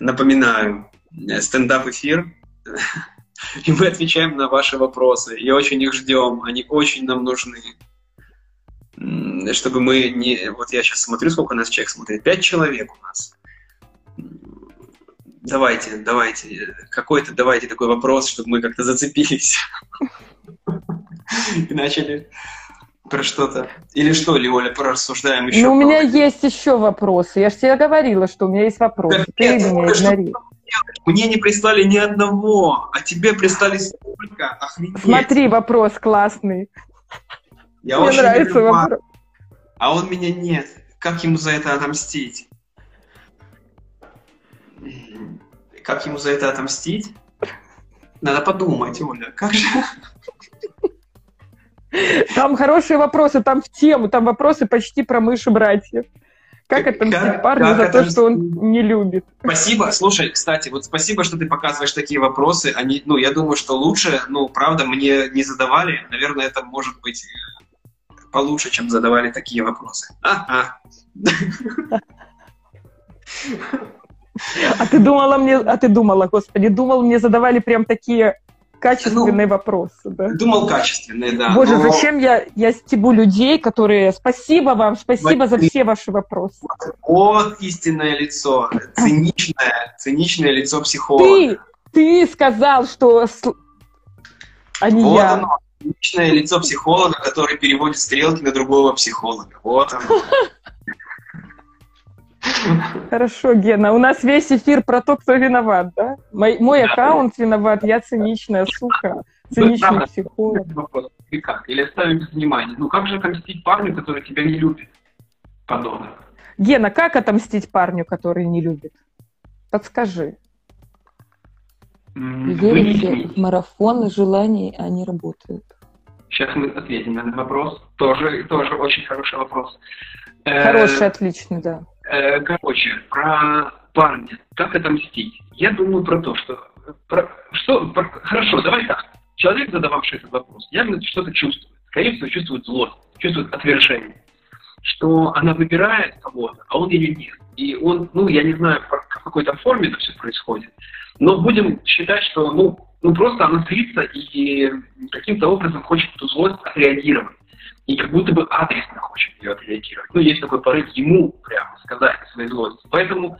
Напоминаю, э, стендап-эфир. И мы отвечаем на ваши вопросы. И очень их ждем. Они очень нам нужны чтобы мы не... Вот я сейчас смотрю, сколько у нас человек смотрит. Пять человек у нас. Давайте, давайте, какой-то давайте такой вопрос, чтобы мы как-то зацепились. И начали про что-то. Или что, ли, Оля, порассуждаем еще? Ну, у меня есть еще вопросы. Я же тебе говорила, что у меня есть вопросы. Ты меня. Мне не прислали ни одного, а тебе прислали столько. Охренеть. Смотри, вопрос классный. Я Мне очень нравится люблю вопрос. А он меня нет. Как ему за это отомстить? Как ему за это отомстить? Надо подумать, Оля. Как же... Там хорошие вопросы, там в тему, там вопросы почти про мыши братьев. Как, как отомстить парню как за то, что он не любит? Спасибо. Слушай, кстати, вот спасибо, что ты показываешь такие вопросы. Они, ну, я думаю, что лучше, ну, правда, мне не задавали. Наверное, это может быть получше, чем задавали такие вопросы. А ты думала мне, а ты думала, господи, думал, мне задавали прям такие качественные ну, вопросы, да? Думал качественные, да. Боже, но... зачем я, я стебу людей, которые... Спасибо вам, спасибо вот за все ваши вопросы. Вот истинное лицо, циничное, циничное лицо психолога. Ты, ты сказал, что... А не вот я. Оно. Личное лицо психолога, который переводит стрелки на другого психолога. Вот он. Хорошо, Гена. У нас весь эфир про то, кто виноват, да? Мой, мой да, аккаунт да. виноват, я циничная сука, циничный да, психолог. И как? Или оставим без внимания? Ну как же отомстить парню, который тебя не любит? Подонок. Гена, как отомстить парню, который не любит? Подскажи. Верите в марафон и желаний, они работают. Сейчас мы ответим на этот вопрос. Тоже, тоже очень хороший вопрос. Э, хороший, отличный, да. Э, короче, про парня. Как отомстить? Я думаю про то, что... Про, что про, хорошо, давай так. Человек, задававший этот вопрос, явно что-то чувствует. Скорее всего, чувствует злость, чувствует отвержение. Что она выбирает кого-то, а он ее нет. И он, ну, я не знаю, в какой то форме это все происходит. Но будем считать, что, ну, ну просто она злится и каким-то образом хочет эту злость отреагировать. И как будто бы адресно хочет ее отреагировать. Ну, есть такой порыв ему прямо сказать о своей злости. Поэтому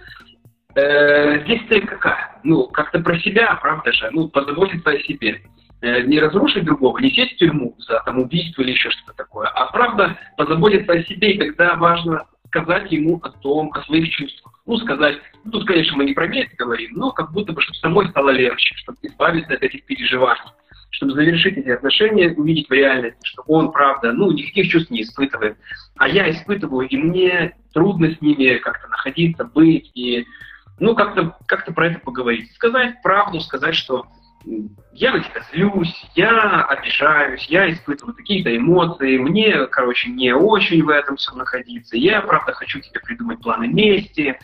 э, здесь цель какая? Ну, как-то про себя, правда же? Ну, позаботиться о себе. э, не разрушить другого, не сесть в тюрьму за там, убийство или еще что-то такое, а правда позаботиться о себе, и тогда важно сказать ему о том, о своих чувствах. Ну, сказать, ну, тут, конечно, мы не про месть говорим, но как будто бы, чтобы самой стало легче, чтобы избавиться от этих переживаний, чтобы завершить эти отношения, увидеть в реальности, что он, правда, ну, никаких чувств не испытывает, а я испытываю, и мне трудно с ними как-то находиться, быть, и, ну, как-то как про это поговорить. Сказать правду, сказать, что я на тебя злюсь, я обижаюсь, я испытываю какие-то эмоции, мне, короче, не очень в этом все находиться, я, правда, хочу тебе придумать планы мести,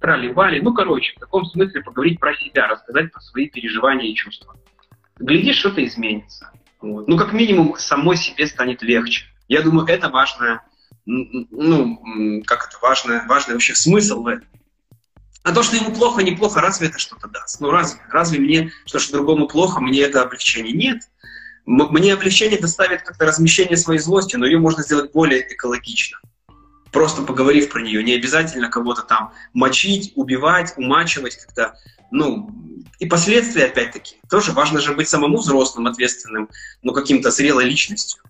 трали-вали, ну, короче, в таком смысле поговорить про себя, рассказать про свои переживания и чувства. Глядишь, что-то изменится. Вот. Ну, как минимум, самой себе станет легче. Я думаю, это важно, ну, как это важно, важный вообще смысл в этом. А то, что ему плохо, неплохо, разве это что-то даст? Ну разве? Разве мне, что, что другому плохо, мне это облегчение? Нет. Мне облегчение доставит как-то размещение своей злости, но ее можно сделать более экологично. Просто поговорив про нее. Не обязательно кого-то там мочить, убивать, умачивать как-то. Ну, и последствия, опять-таки, тоже важно же быть самому взрослым, ответственным, но каким-то зрелой личностью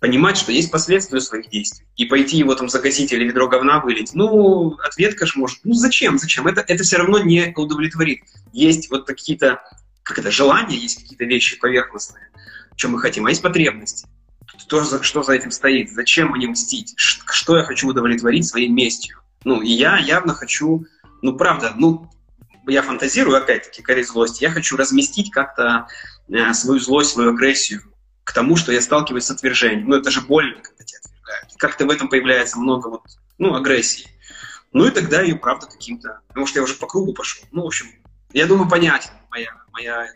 понимать, что есть последствия своих действий. И пойти его там загасить или ведро говна вылить, ну, ответка же может, ну зачем, зачем? Это, это все равно не удовлетворит. Есть вот какие-то, как это, желания, есть какие-то вещи поверхностные, что мы хотим, а есть потребности. За, что за этим стоит? Зачем мне мстить? Что я хочу удовлетворить своей местью? Ну, и я явно хочу, ну, правда, ну, я фантазирую, опять-таки, корей злости, я хочу разместить как-то э, свою злость, свою агрессию к тому, что я сталкиваюсь с отвержением. Ну, это же больно, когда тебя отвергают. Как-то в этом появляется много вот, ну, агрессии. Ну, и тогда ее, правда, каким-то... Потому что я уже по кругу пошел. Ну, в общем, я думаю, понятен моя, моя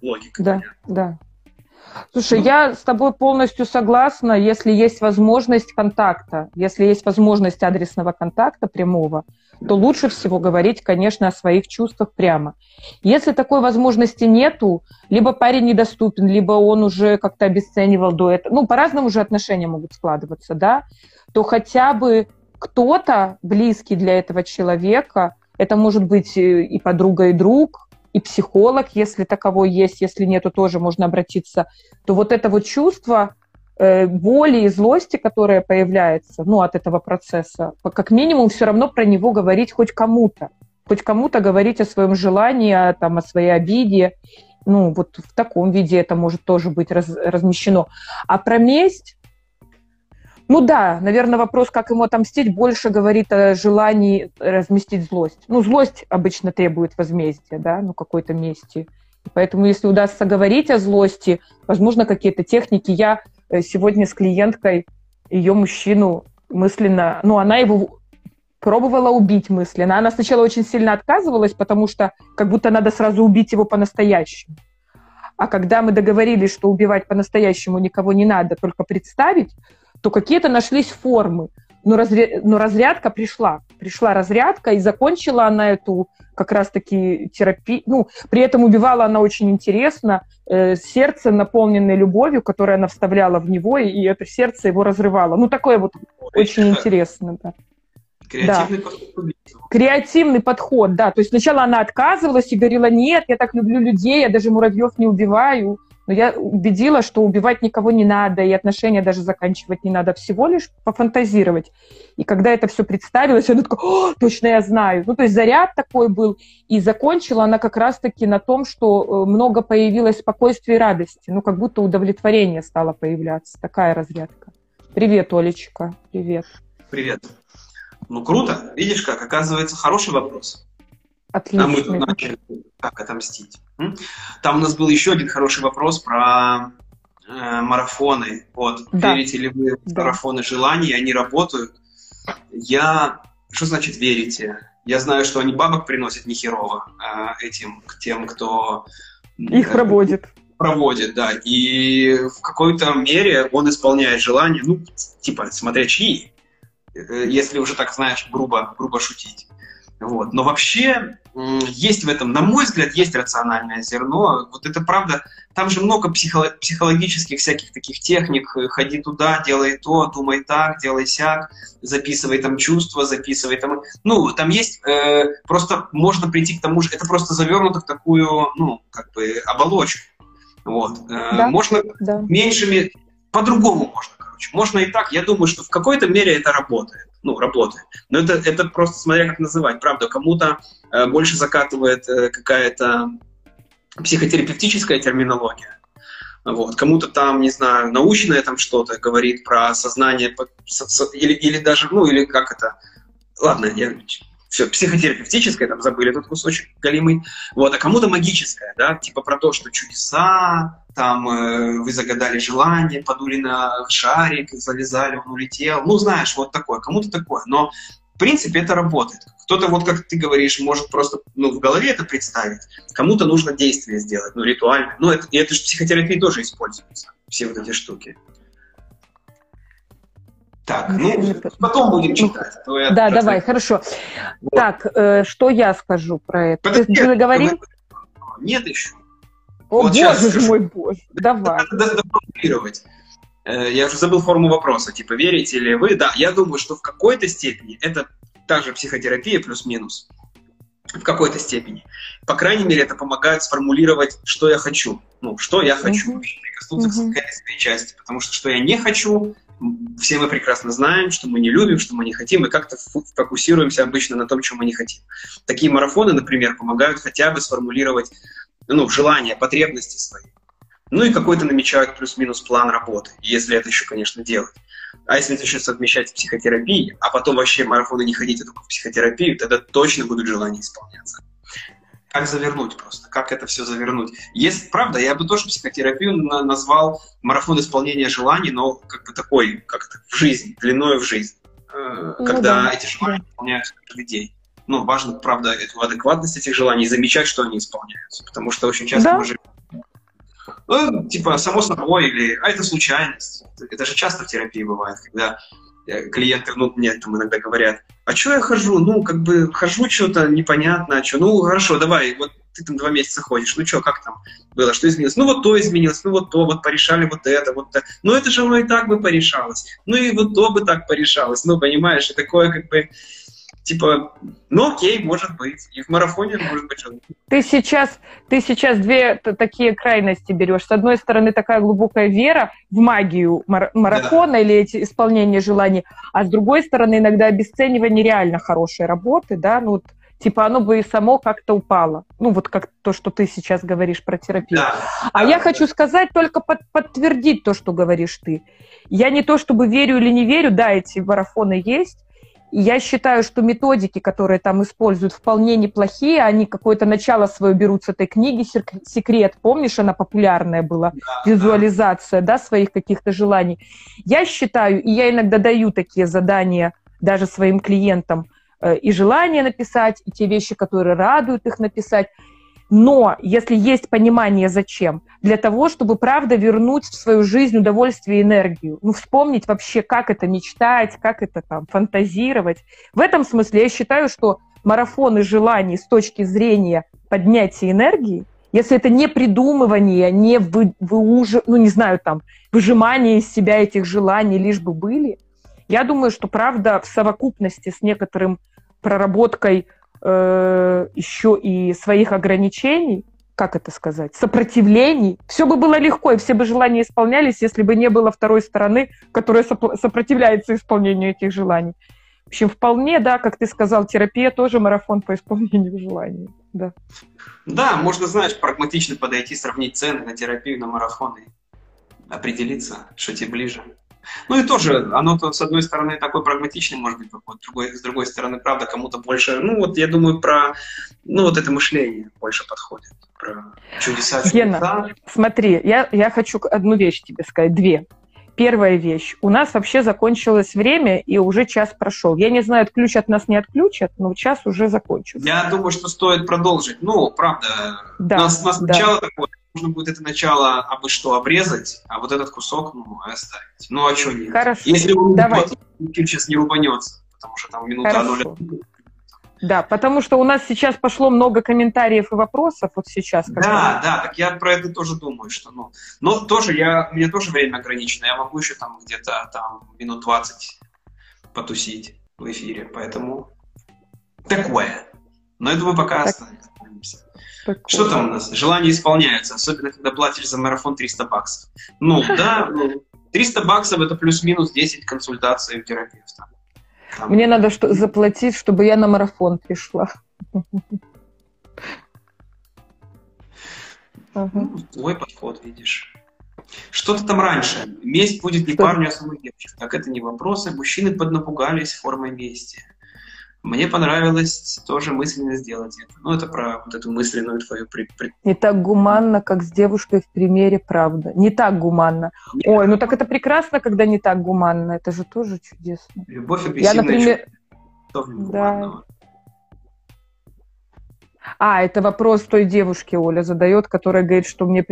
логика. Да, понятна. да. Слушай, я с тобой полностью согласна, если есть возможность контакта, если есть возможность адресного контакта прямого, то лучше всего говорить, конечно, о своих чувствах прямо. Если такой возможности нету, либо парень недоступен, либо он уже как-то обесценивал до этого, ну, по-разному уже отношения могут складываться, да, то хотя бы кто-то близкий для этого человека, это может быть и подруга, и друг, и психолог, если таковой есть, если нету, тоже можно обратиться, то вот это вот чувство э, боли и злости, которое появляется ну, от этого процесса, как минимум все равно про него говорить хоть кому-то. Хоть кому-то говорить о своем желании, о, там, о своей обиде. Ну, вот в таком виде это может тоже быть раз, размещено. А про месть, ну да, наверное, вопрос, как ему отомстить, больше говорит о желании разместить злость. Ну, злость обычно требует возмездия, да, ну, какой-то мести. Поэтому, если удастся говорить о злости, возможно, какие-то техники. Я э, сегодня с клиенткой ее мужчину мысленно, ну, она его пробовала убить мысленно. Она сначала очень сильно отказывалась, потому что как будто надо сразу убить его по-настоящему. А когда мы договорились, что убивать по-настоящему никого не надо, только представить, то какие-то нашлись формы. Но, разря... но разрядка пришла. Пришла разрядка, и закончила она эту как раз-таки терапию. Ну, при этом убивала она очень интересно. Э, сердце, наполненное любовью, которое она вставляла в него, и, это сердце его разрывало. Ну, такое вот очень интересно, да. Креативный да. подход. Креативный подход, да. То есть сначала она отказывалась и говорила, нет, я так люблю людей, я даже муравьев не убиваю. Но я убедила, что убивать никого не надо, и отношения даже заканчивать не надо, всего лишь пофантазировать. И когда это все представилось, она такая, О, точно я знаю. Ну, то есть заряд такой был. И закончила она как раз-таки на том, что э, много появилось спокойствия и радости. Ну, как будто удовлетворение стало появляться. Такая разрядка. Привет, Олечка. Привет. Привет. Ну, круто. Видишь, как оказывается хороший вопрос. Отлично. А мы тут начали, как отомстить. Там у нас был еще один хороший вопрос про э, марафоны. Вот, да. верите ли вы в да. марафоны желаний? Они работают. Я... Что значит верите? Я знаю, что они бабок приносят нехерово э, этим, к тем, кто... Их э, проводит. Проводит, да. И в какой-то мере он исполняет желания, ну, типа, смотря чьи. Э, если уже так, знаешь, грубо, грубо шутить. Вот. Но вообще есть в этом, на мой взгляд, есть рациональное зерно. Вот это правда, там же много психо психологических всяких таких техник. Ходи туда, делай то, думай так, делай сяк, записывай там чувства, записывай там... Ну, там есть, э, просто можно прийти к тому же, это просто завернуто в такую, ну, как бы оболочку. Вот. Э, да. Можно да. меньшими, по-другому можно, короче. Можно и так. Я думаю, что в какой-то мере это работает. Ну, работает. Но это, это просто смотря как называть. Правда, кому-то э, больше закатывает э, какая-то психотерапевтическая терминология. Вот. Кому-то там, не знаю, научное там что-то говорит про сознание, или, или даже, ну, или как это, ладно, я все, психотерапевтическое, там забыли этот кусочек галимый, вот, а кому-то магическое, да, типа про то, что чудеса, там э, вы загадали желание, подули на шарик, залезали, он улетел, ну, знаешь, вот такое, кому-то такое, но принципе это работает. Кто-то, вот как ты говоришь, может просто ну, в голове это представить, кому-то нужно действие сделать, ну, ритуально. Ну, это, и это же в психотерапии тоже используется, все вот эти штуки. Так, ну, потом будем читать. А да, просто... давай, хорошо. Вот. Так, э, что я скажу про это? Подожди, Ты заговорил? Нет еще. О, вот боже мой, боже, давай. Надо доформулировать. Э, я уже забыл форму вопроса, типа, верите ли вы? Да, я думаю, что в какой-то степени это также психотерапия плюс-минус. В какой-то степени. По крайней мере, это помогает сформулировать, что я хочу. Ну, что я хочу. Mm-hmm. Прикоснуться mm-hmm. к этой своей части. Потому что что я не хочу, все мы прекрасно знаем, что мы не любим, что мы не хотим, и как-то фокусируемся обычно на том, чем мы не хотим. Такие марафоны, например, помогают хотя бы сформулировать ну, желания, потребности свои. Ну и какой-то намечают плюс-минус план работы, если это еще, конечно, делать. А если это еще совмещать с психотерапией, а потом вообще марафоны не ходить, а только в психотерапию, тогда точно будут желания исполняться как завернуть просто, как это все завернуть. Есть, правда, я бы тоже психотерапию назвал марафон исполнения желаний, но как бы такой, как это, в жизнь, длиной в жизнь. Э, ну, когда да. эти желания исполняются каждый день. Ну, важно, правда, эту адекватность этих желаний и замечать, что они исполняются. Потому что очень часто да. мы живем ну, типа, само собой, или, а это случайность. Это же часто в терапии бывает, когда Э, клиенты, ну, мне там иногда говорят, а что я хожу? Ну, как бы хожу что-то непонятно, а что? Ну, хорошо, давай, вот ты там два месяца ходишь, ну что, как там было, что изменилось? Ну вот то изменилось, ну вот то, вот порешали вот это, вот это. Ну это же оно и так бы порешалось. Ну и вот то бы так порешалось. Ну, понимаешь, и такое как бы типа, ну окей, может быть. И в марафоне может быть Ты сейчас, ты сейчас две такие крайности берешь. С одной стороны, такая глубокая вера в магию мар- марафона да. или эти исполнения желаний, а с другой стороны, иногда обесценивание реально хорошей работы, да, ну вот типа оно бы и само как-то упало. Ну, вот как то, что ты сейчас говоришь про терапию. Да, а да, я да. хочу сказать, только под, подтвердить то, что говоришь ты. Я не то чтобы верю или не верю, да, эти марафоны есть, я считаю, что методики, которые там используют, вполне неплохие. Они какое-то начало свое берут с этой книги «Секрет». Помнишь, она популярная была? Да, Визуализация да. Да, своих каких-то желаний. Я считаю, и я иногда даю такие задания даже своим клиентам, э, и желания написать, и те вещи, которые радуют их написать. Но если есть понимание, зачем, для того, чтобы, правда, вернуть в свою жизнь удовольствие и энергию. Ну, вспомнить вообще, как это мечтать, как это там фантазировать. В этом смысле я считаю, что марафоны желаний с точки зрения поднятия энергии, если это не придумывание, не вы, уже, ну, не знаю, там, выжимание из себя этих желаний, лишь бы были, я думаю, что, правда, в совокупности с некоторым проработкой э, еще и своих ограничений, как это сказать, сопротивлений, все бы было легко, и все бы желания исполнялись, если бы не было второй стороны, которая сопротивляется исполнению этих желаний. В общем, вполне, да, как ты сказал, терапия тоже марафон по исполнению желаний. Да. да, можно, знаешь, прагматично подойти, сравнить цены на терапию, на марафоны, определиться, что тебе ближе. Ну и тоже, оно то, с одной стороны, такой прагматичный, может быть, вот, другой, с другой стороны, правда, кому-то больше, ну вот я думаю, про, ну вот это мышление больше подходит, про чудеса, чудеса. Гена, смотри, я, я хочу одну вещь тебе сказать, две. Первая вещь. У нас вообще закончилось время, и уже час прошел. Я не знаю, отключат нас, не отключат, но час уже закончился. Я думаю, что стоит продолжить. Ну, правда, да, у нас, у нас да. начало такое нужно будет это начало абы что обрезать, а вот этот кусок, ну, оставить. Ну, а что нет? Хорошо, Если он Давай. сейчас не рубанется, потому что там минута Хорошо. Да, потому что у нас сейчас пошло много комментариев и вопросов вот сейчас. Да, да, да, так я про это тоже думаю, что, ну, но тоже я, у меня тоже время ограничено, я могу еще там где-то там минут 20 потусить в эфире, поэтому такое. Но это мы пока так. остановимся. Такое. Что там у нас? Желания исполняются, особенно когда платишь за марафон 300 баксов. Ну, да, ну, 300 баксов это плюс-минус 10 консультаций у терапевта. Там. Мне надо что заплатить, чтобы я на марафон пришла. Ну, твой подход, видишь. Что-то там раньше. Месть будет не парню, а самой девочке. Так это не вопросы. Мужчины поднапугались формой мести. Мне понравилось тоже мысленно сделать это. Ну, это про вот эту мысленную твою... При... Не так гуманно, как с девушкой в примере, правда. Не так гуманно. Нет. Ой, ну так это прекрасно, когда не так гуманно. Это же тоже чудесно. Любовь. Я, например... Да. А, это вопрос той девушки Оля задает, которая говорит, что мне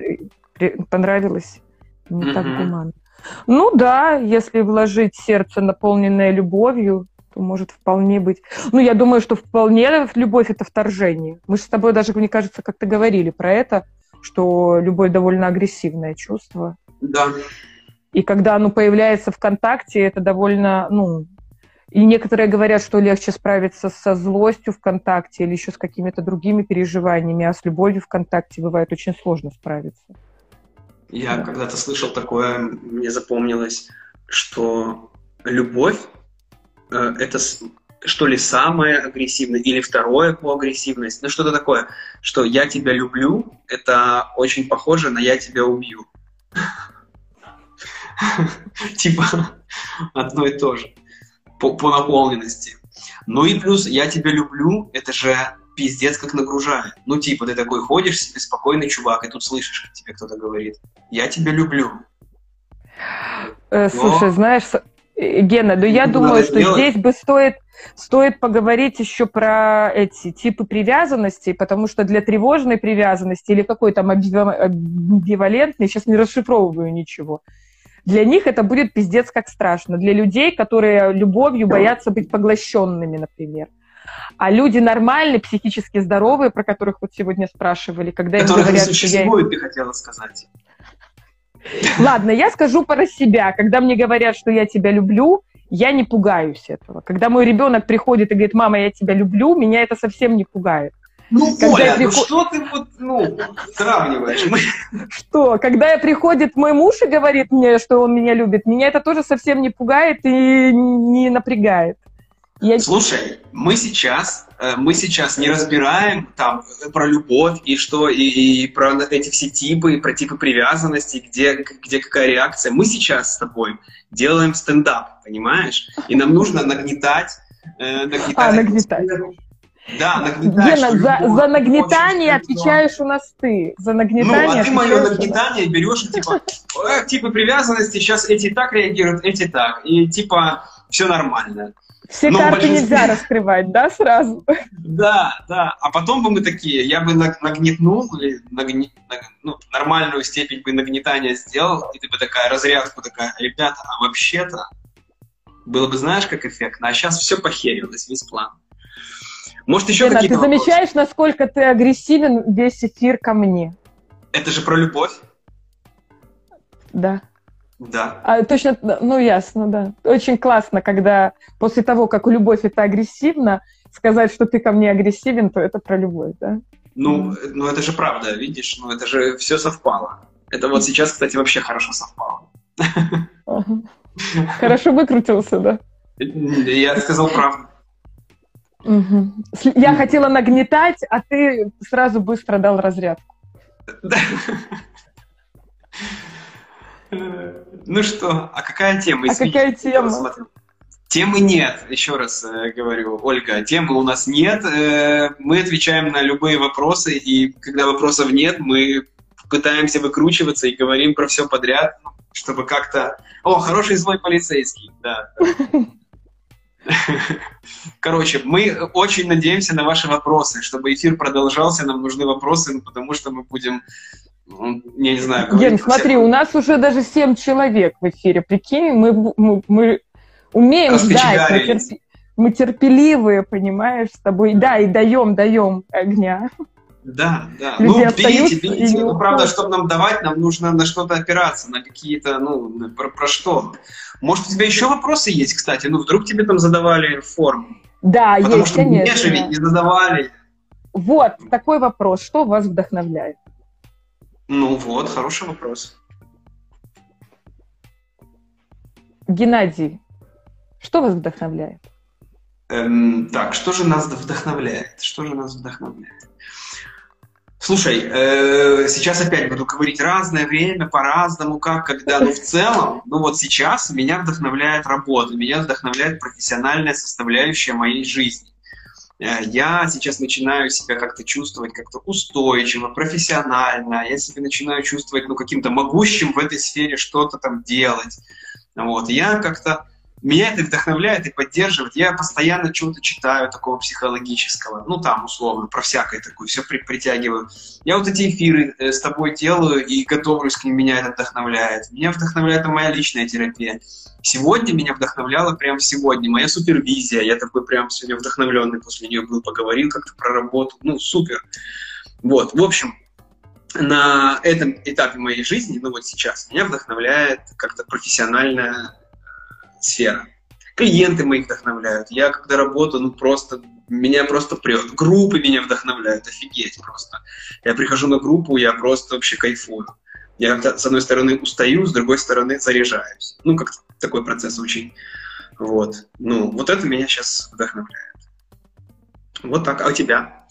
понравилось не mm-hmm. так гуманно. Ну да, если вложить сердце, наполненное любовью, то может вполне быть. Ну, я думаю, что вполне любовь это вторжение. Мы с тобой даже, мне кажется, как-то говорили про это, что любовь довольно агрессивное чувство. Да. И когда оно появляется в контакте, это довольно, ну, и некоторые говорят, что легче справиться со злостью ВКонтакте или еще с какими-то другими переживаниями, а с любовью ВКонтакте бывает очень сложно справиться. Я да. когда-то слышал такое, мне запомнилось, что любовь это что ли самое агрессивное или второе по агрессивности, ну что-то такое, что я тебя люблю, это очень похоже на я тебя убью. Типа одно и то же по, по наполненности. Ну и плюс я тебя люблю, это же пиздец как нагружает. Ну типа ты такой ходишь себе спокойный чувак, и тут слышишь, как тебе кто-то говорит, я тебя люблю. Э, слушай, знаешь, Гена, ну я думаю, что сделать. здесь бы стоит, стоит поговорить еще про эти типы привязанности, потому что для тревожной привязанности или какой то амбивалентной, сейчас не расшифровываю ничего, для них это будет пиздец как страшно. Для людей, которые любовью боятся быть поглощенными, например. А люди нормальные, психически здоровые, про которых вот сегодня спрашивали, когда им говорят, не существует, что я... ты хотела сказать. Ладно, я скажу про себя. Когда мне говорят, что я тебя люблю, я не пугаюсь этого. Когда мой ребенок приходит и говорит, мама, я тебя люблю, меня это совсем не пугает. Ну, когда Оля, приход... ну что ты вот, ну, сравниваешь? Что? Когда приходит мой муж и говорит мне, что он меня любит, меня это тоже совсем не пугает и не напрягает. Я... Слушай, мы сейчас, э, мы сейчас не разбираем там про любовь и что, и, и про эти все типы, и про типы привязанности, где, где какая реакция. Мы сейчас с тобой делаем стендап, понимаешь? И нам нужно нагнетать, э, нагнетать. А, нагнетать. Да, нагнетать. Гена, за, за нагнетание отвечаешь у нас ты. За нагнетание Ну, а ты мое нагнетание берешь, типа, э, типы привязанности, сейчас эти так реагируют, эти так. И типа, все нормально. Все Но карты большинстве... нельзя раскрывать, да, сразу? Да, да. А потом бы мы такие, я бы нагнетнул, или нагне... ну, нормальную степень бы нагнетания сделал, и ты бы такая разрядку такая, ребята, а вообще-то было бы, знаешь, как эффектно, а сейчас все похерилось, весь план. Может, еще Лена, какие-то ты вопросы? замечаешь, насколько ты агрессивен весь эфир ко мне? Это же про любовь. Да. Да. А, точно, ну ясно, да. Очень классно, когда после того, как любовь это агрессивно, сказать, что ты ко мне агрессивен, то это про любовь, да? Ну, ну это же правда, видишь, ну это же все совпало. Это вот сейчас, кстати, вообще хорошо совпало. Хорошо выкрутился, да? Я сказал правду. Я хотела нагнетать, а ты сразу быстро дал разрядку. Ну что, а какая тема? А какая тема? Темы нет, еще раз э, говорю, Ольга, темы у нас нет. Э, мы отвечаем на любые вопросы, и когда вопросов нет, мы пытаемся выкручиваться и говорим про все подряд, чтобы как-то... О, хороший злой полицейский, да. Короче, мы очень надеемся на ваши вопросы. Чтобы эфир продолжался, нам нужны вопросы, ну, потому что мы будем я не знаю. Ген, смотри, у нас уже даже семь человек в эфире. Прикинь, мы, мы, мы умеем ждать, мы, терп... мы терпеливые, понимаешь, с тобой. Да, и даем, даем огня. Да, да. Люди ну, берите, берите. Ну, правда, чтобы нам давать, нам нужно на что-то опираться, на какие-то, ну, про, про что. Может, у тебя еще вопросы есть, кстати? Ну, вдруг тебе там задавали форму? Да, Потому есть, что конечно. Мне же ведь не задавали. вот такой вопрос. Что вас вдохновляет? Ну вот, хороший вопрос. Геннадий, что вас вдохновляет? Эм, так, что же нас вдохновляет? Что же нас вдохновляет? Слушай, э, сейчас опять буду говорить разное время, по-разному, как, когда, но в целом, ну вот сейчас меня вдохновляет работа, меня вдохновляет профессиональная составляющая моей жизни. Э, я сейчас начинаю себя как-то чувствовать как-то устойчиво, профессионально, я себя начинаю чувствовать ну, каким-то могущим в этой сфере что-то там делать. Вот. Я как-то меня это вдохновляет и поддерживает. Я постоянно чего-то читаю такого психологического, ну там условно, про всякое такое, все при притягиваю. Я вот эти эфиры э, с тобой делаю и готовлюсь к ним, меня это вдохновляет. Меня вдохновляет моя личная терапия. Сегодня меня вдохновляла прям сегодня моя супервизия. Я такой прям сегодня вдохновленный после нее был, поговорил как-то про работу. Ну, супер. Вот, в общем, на этом этапе моей жизни, ну вот сейчас, меня вдохновляет как-то профессиональная сфера. Клиенты мои вдохновляют. Я когда работаю, ну просто меня просто прет. Группы меня вдохновляют, офигеть просто. Я прихожу на группу, я просто вообще кайфую. Я с одной стороны устаю, с другой стороны заряжаюсь. Ну, как такой процесс очень. Вот. Ну, вот это меня сейчас вдохновляет. Вот так. А у тебя?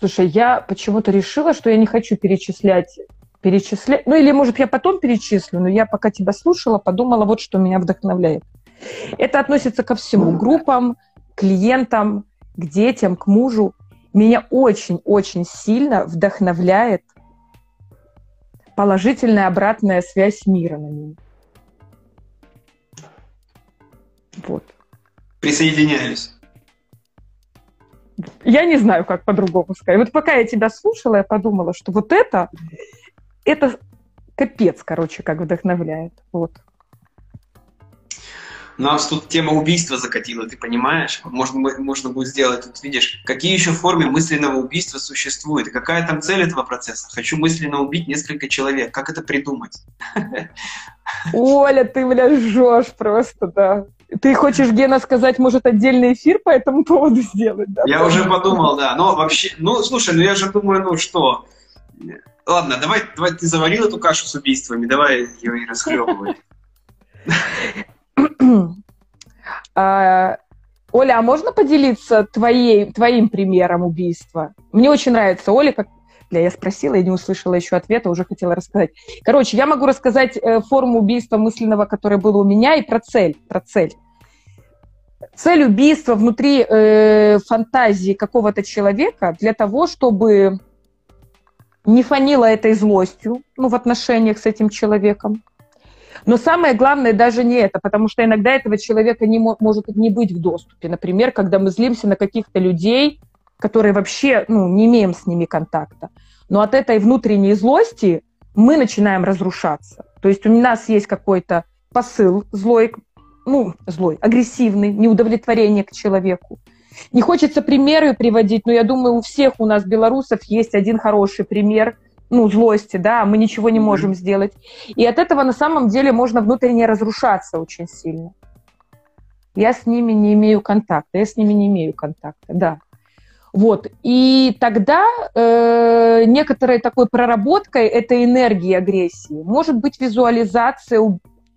Слушай, я почему-то решила, что я не хочу перечислять перечислять. Ну или, может, я потом перечислю, но я пока тебя слушала, подумала, вот что меня вдохновляет. Это относится ко всему, группам, клиентам, к детям, к мужу. Меня очень-очень сильно вдохновляет положительная обратная связь мира на меня. Вот. Присоединяюсь. Я не знаю, как по-другому сказать. Вот пока я тебя слушала, я подумала, что вот это это капец, короче, как вдохновляет. Вот. Нас тут тема убийства закатила, ты понимаешь? Можно, можно будет сделать, тут видишь, какие еще формы мысленного убийства существуют, и какая там цель этого процесса. Хочу мысленно убить несколько человек. Как это придумать? Оля, ты, бля, жжешь просто, да. Ты хочешь, Гена, сказать, может, отдельный эфир по этому поводу сделать, да? Я уже подумал, да. Но вообще, ну, слушай, ну я же думаю, ну что, Ладно, давай, давай ты заварил эту кашу с убийствами, давай ее и расхлебывай. А, Оля, а можно поделиться твоей, твоим примером убийства? Мне очень нравится Оля, как Бля, я спросила и не услышала еще ответа, уже хотела рассказать. Короче, я могу рассказать э, форму убийства мысленного, которое было у меня, и про цель. Про цель. Цель убийства внутри э, фантазии какого-то человека для того, чтобы не фанила этой злостью, ну, в отношениях с этим человеком. Но самое главное даже не это, потому что иногда этого человека не может не быть в доступе. Например, когда мы злимся на каких-то людей, которые вообще ну, не имеем с ними контакта. Но от этой внутренней злости мы начинаем разрушаться. То есть у нас есть какой-то посыл злой, ну, злой, агрессивный, неудовлетворение к человеку. Не хочется примеры приводить, но я думаю, у всех у нас, белорусов, есть один хороший пример, ну, злости, да, мы ничего не можем сделать. И от этого на самом деле можно внутренне разрушаться очень сильно. Я с ними не имею контакта, я с ними не имею контакта, да. Вот. И тогда э, некоторой такой проработкой этой энергии агрессии может быть визуализация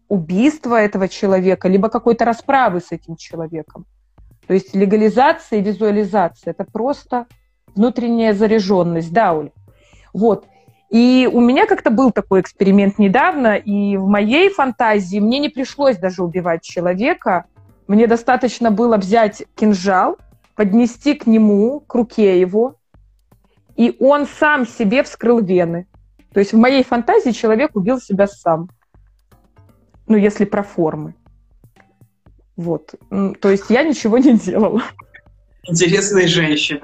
убийства этого человека, либо какой-то расправы с этим человеком. То есть легализация и визуализация – это просто внутренняя заряженность, да, Оля? Вот. И у меня как-то был такой эксперимент недавно, и в моей фантазии мне не пришлось даже убивать человека. Мне достаточно было взять кинжал, поднести к нему, к руке его, и он сам себе вскрыл вены. То есть в моей фантазии человек убил себя сам. Ну, если про формы. Вот. То есть я ничего не делала. Интересные женщины.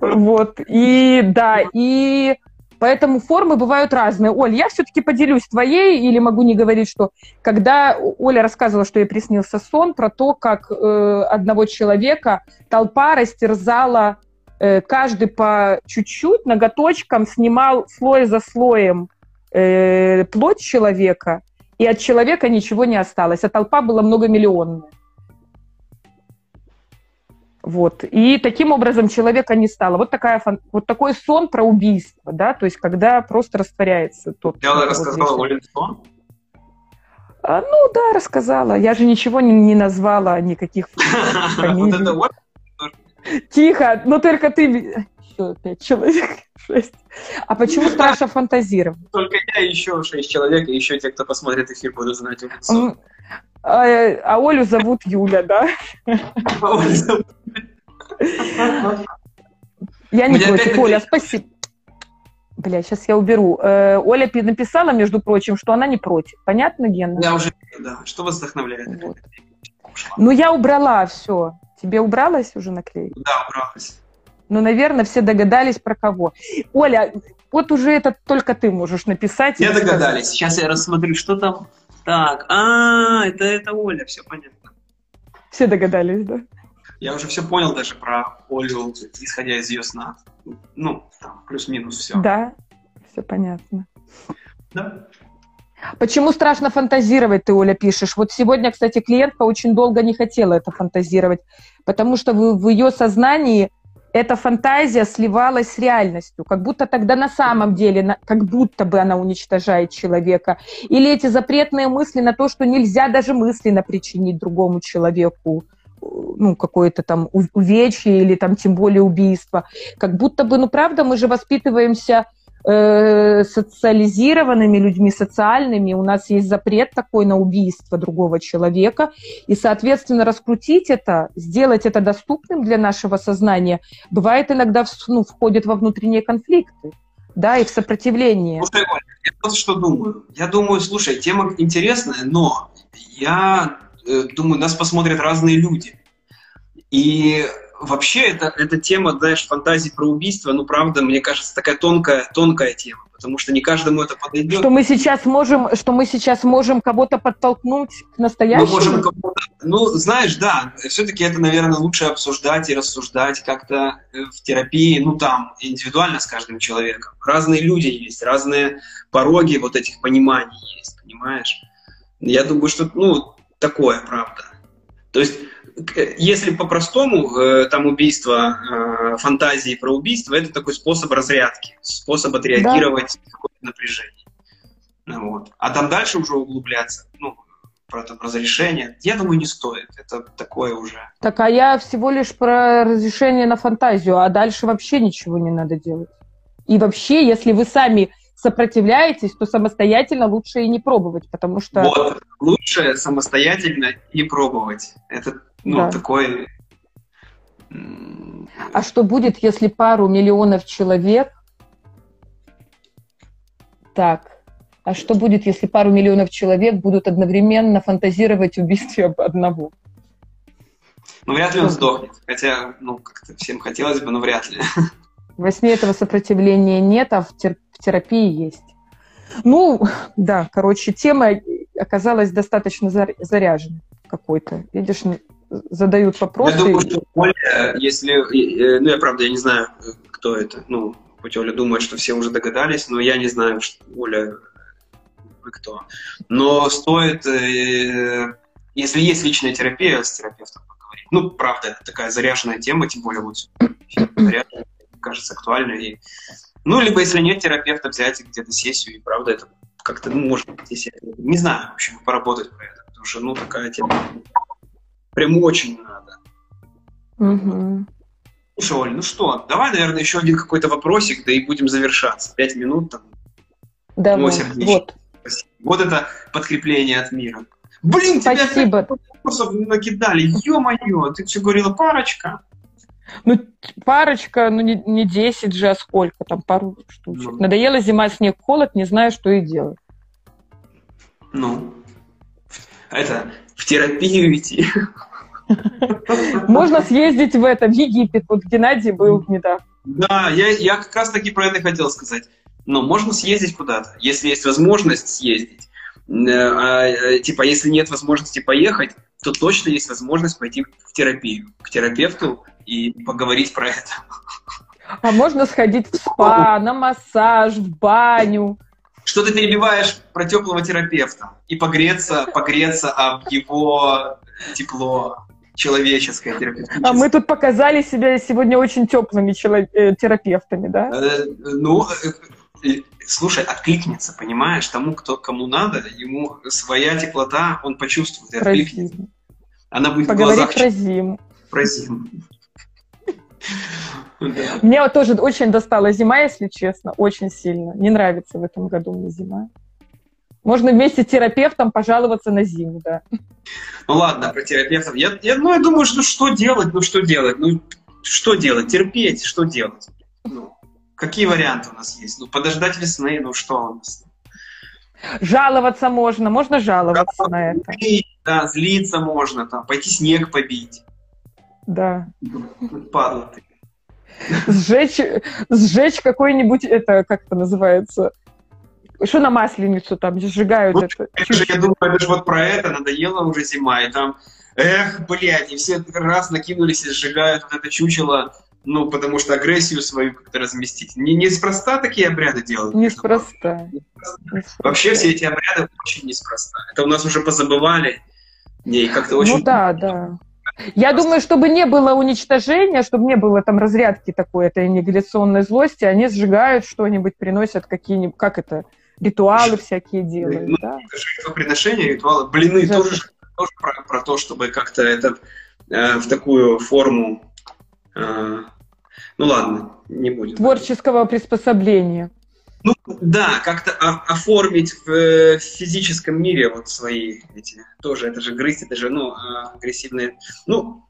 Вот. И да, и поэтому формы бывают разные. Оль, я все-таки поделюсь твоей, или могу не говорить, что когда Оля рассказывала, что ей приснился сон про то, как э, одного человека толпа растерзала э, каждый по чуть-чуть, ноготочком снимал слой за слоем э, плоть человека, и от человека ничего не осталось, а толпа была многомиллионная. Вот. И таким образом человека не стало. Вот, такая, вот такой сон про убийство, да, то есть когда просто растворяется тот... Я вот рассказала Олин сон? А, ну да, рассказала. Я же ничего не, не назвала, никаких. Тихо, но только ты... Еще пять человек, шесть. А почему страшно фантазировать? Только я еще шесть человек, и еще те, кто посмотрит эфир, будут знать лицо. А, а Олю зовут Юля, да? Зовут я не против, Оля, спасибо. Бля, сейчас я уберу. Э, Оля написала, между прочим, что она не против. Понятно, Гена? Я уже, да. Что вас вдохновляет? Вот. Ну, я убрала все. Тебе убралась уже наклейка? Да, убралась. Ну, наверное, все догадались про кого. Оля, вот уже это только ты можешь написать. Я догадались. Сказать. Сейчас я рассмотрю, что там. Так, а, это, это Оля, все понятно. Все догадались, да? Я уже все понял даже про Олю, исходя из ее сна. Ну, там, плюс-минус все. Да, все понятно. Да. Почему страшно фантазировать, ты, Оля, пишешь? Вот сегодня, кстати, клиентка очень долго не хотела это фантазировать, потому что в, в ее сознании эта фантазия сливалась с реальностью, как будто тогда на самом деле, как будто бы она уничтожает человека. Или эти запретные мысли на то, что нельзя даже мысленно причинить другому человеку ну, какое-то там увечье или там тем более убийство. Как будто бы, ну, правда, мы же воспитываемся э, социализированными людьми, социальными, у нас есть запрет такой на убийство другого человека, и, соответственно, раскрутить это, сделать это доступным для нашего сознания, бывает иногда ну, входит во внутренние конфликты, да, и в сопротивление. Слушай, я вот что думаю. Я думаю, слушай, тема интересная, но я Э, думаю, нас посмотрят разные люди. И вообще это, эта тема, знаешь, фантазии про убийство, ну, правда, мне кажется, такая тонкая, тонкая тема, потому что не каждому это подойдет. Что мы сейчас можем, что мы сейчас можем кого-то подтолкнуть к настоящему? Мы можем кого-то, ну, знаешь, да, все-таки это, наверное, лучше обсуждать и рассуждать как-то э, в терапии, ну, там, индивидуально с каждым человеком. Разные люди есть, разные пороги вот этих пониманий есть, понимаешь? Я думаю, что, ну, такое, правда. То есть, если по-простому, э, там убийство, э, фантазии про убийство, это такой способ разрядки, способ отреагировать да. на какое-то напряжение. Ну вот. А там дальше уже углубляться, ну, про там разрешение, я думаю, не стоит. Это такое уже. Так, а я всего лишь про разрешение на фантазию, а дальше вообще ничего не надо делать. И вообще, если вы сами сопротивляетесь, то самостоятельно лучше и не пробовать, потому что... Вот, лучше самостоятельно и пробовать. Это, ну, да. такой... А что будет, если пару миллионов человек... Так, а что будет, если пару миллионов человек будут одновременно фантазировать убийстве одного? Ну, вряд ли он сдохнет. Хотя, ну, как-то всем хотелось бы, но вряд ли. Во сне этого сопротивления нет, а в, тер- в терапии есть. Ну, да, короче, тема оказалась достаточно заряженной какой-то. Видишь, задают вопросы. Я думаю, что Оля, если... Э, ну, я, правда, я не знаю, кто это. Ну, хоть Оля думает, что все уже догадались, но я не знаю, что Оля кто. Но стоит, э, если есть личная терапия, с терапевтом поговорить. Ну, правда, это такая заряженная тема, тем более вот заряженная кажется актуальной. И... Ну, либо если нет терапевта, взять где-то сессию, и правда это как-то, ну, может быть, если... Не знаю, в общем, поработать про это, потому что, ну, такая тема прям очень надо. Угу. Слушай, Оль, ну что, давай, наверное, еще один какой-то вопросик, да и будем завершаться. Пять минут там. Давай, вот. Спасибо. Вот это подкрепление от мира. Блин, Спасибо. тебя вопросов накидали. Ё-моё, ты все говорила парочка. Ну, парочка, ну не, не 10 же, а сколько там, пару штучек. Ну. Надоела зима, снег, холод, не знаю, что и делать. Ну, это, в терапию идти. Можно съездить в это, в Египет. Вот Геннадий был недавно. Да, я, я как раз таки про это хотел сказать. Но можно съездить куда-то, если есть возможность съездить. Э, а, э, типа, если нет возможности поехать, то точно есть возможность пойти в терапию, к терапевту и поговорить про это. А можно сходить в спа, на массаж, в баню. Что ты перебиваешь про теплого терапевта и погреться, погреться об его тепло. Человеческое, терапевтическое. А мы тут показали себя сегодня очень теплыми э, терапевтами, да? Э, Ну, э, слушай, откликнется, понимаешь? Тому, кто кому надо, ему своя теплота, он почувствует и откликнется. Она будет в Поговори глазах про зиму. про зиму. Мне вот тоже очень достала зима, если честно, очень сильно. Не нравится в этом году мне зима. Можно вместе с терапевтом пожаловаться на зиму, да. Ну ладно, про терапевтов. Я, я, ну, я думаю, что что делать, ну что делать? Ну, что делать? Терпеть, что делать? Ну, какие варианты у нас есть? Ну, подождать весны, ну что у нас? Жаловаться можно, можно жаловаться на это. Да, злиться можно, там, пойти снег побить. Да. Падла ты. Сжечь, сжечь какой-нибудь, это, как это называется, что на масленицу там сжигают Вот это. Же, я думаю, это же вот про это надоела уже зима, и там, эх, блядь, и все раз накинулись и сжигают вот это чучело, ну, потому что агрессию свою как-то разместить. Не, неспроста такие обряды делают. Неспроста. Неспроста. Вообще все эти обряды очень неспроста. Это у нас уже позабывали. Не, и как-то очень... Ну да, да. Я думаю, чтобы не было уничтожения, чтобы не было там разрядки такой этой аннигиляционной злости, они сжигают что-нибудь, приносят какие-нибудь, как это, ритуалы всякие делают, Ну, да? Жертвоприношения, ритуалы. Блины Жертвы. тоже, тоже про, про то, чтобы как-то это э, в такую форму... э, ну ладно, не будем. Творческого приспособления. Ну да, как-то оформить в э, физическом мире вот свои эти тоже, это же грызть, это же, ну, э, агрессивные, ну,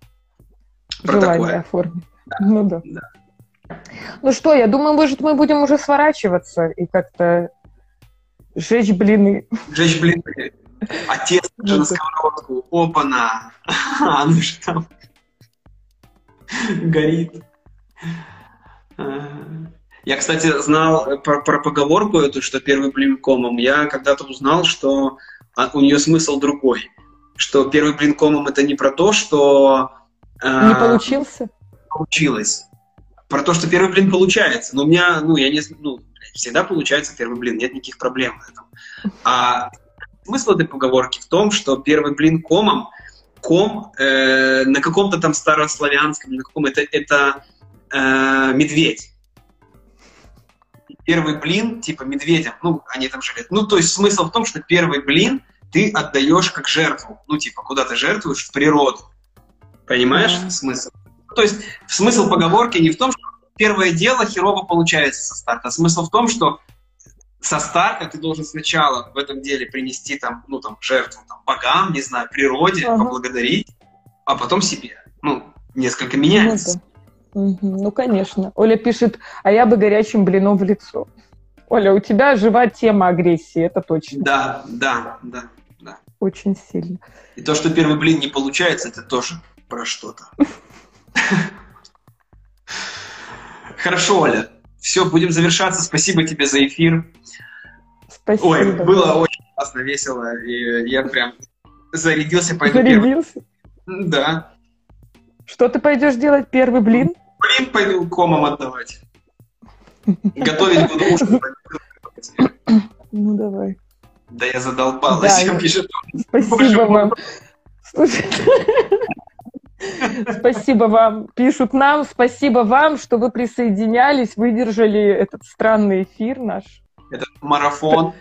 про желание такое. оформить. Ну да. Да. Ну что, я думаю, может, мы будем уже сворачиваться и как-то жечь блины. Жечь блины. А тесто же на сковородку. Опа-на. Оно же там горит. Я, кстати, знал про, про поговорку эту, что первый блин комом. Я когда-то узнал, что а, у нее смысл другой. Что первый блин комом это не про то, что а, Не получился? получилось. Про то, что первый блин получается. Но у меня, ну, я не, ну, всегда получается первый блин, нет никаких проблем в этом. А смысл этой поговорки в том, что первый блин комом, ком э, на каком-то там старославянском, на каком это, это э, медведь. Первый блин, типа медведям, ну, они там жили. Ну, то есть смысл в том, что первый блин ты отдаешь как жертву. Ну, типа, куда ты жертвуешь в природу. Понимаешь Да. смысл? То есть смысл поговорки не в том, что первое дело херово получается со старта. Смысл в том, что со старта ты должен сначала в этом деле принести там, ну, там, жертву там, богам, не знаю, природе, Ага. поблагодарить, а потом себе. Ну, несколько Ну, меняется. да. Мгм. Ну, конечно. Оля пишет, а я бы горячим блином в лицо. Оля, у тебя жива тема агрессии, это точно. Да, да, да, да. Очень сильно. И то, что первый блин не получается, это тоже про что-то. Хорошо, Оля. Все, будем завершаться. Спасибо тебе за эфир. Спасибо. Ой, было очень классно, весело. И я прям зарядился, пойду первый. Зарядился. Да. Что ты пойдешь делать? Первый блин? Блин, пойду комом отдавать. Готовить буду ужин. Ну, давай. Да я задолбалась, Да, я. Спасибо Боже вам. Слушай, Спасибо вам, пишут нам. Спасибо вам, что вы присоединялись, выдержали этот странный эфир наш. Это марафон.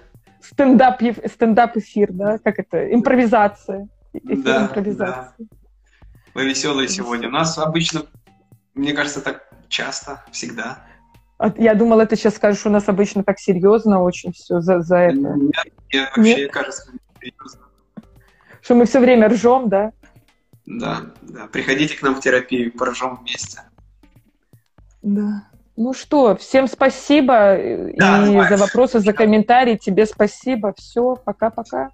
Стендап, ев- стендап-эфир, да? Как это? Импровизация. Эфир Да, импровизации. Вы веселые сегодня. У нас обычно, мне кажется, так часто, всегда. А Я думала, ты сейчас скажешь, у нас обычно так серьезно очень все за, за это. Мне мне вообще кажется, серьезно. Что мы все время ржем, да? Да, да. Приходите к нам в терапию, поржем вместе. Да. Ну что, всем спасибо э, Да, и давай. за вопросы, за комментарии. Тебе спасибо. Все, пока-пока.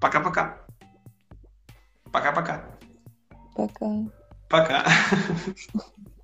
Пока-пока. Пока-пока. Пока. Пока.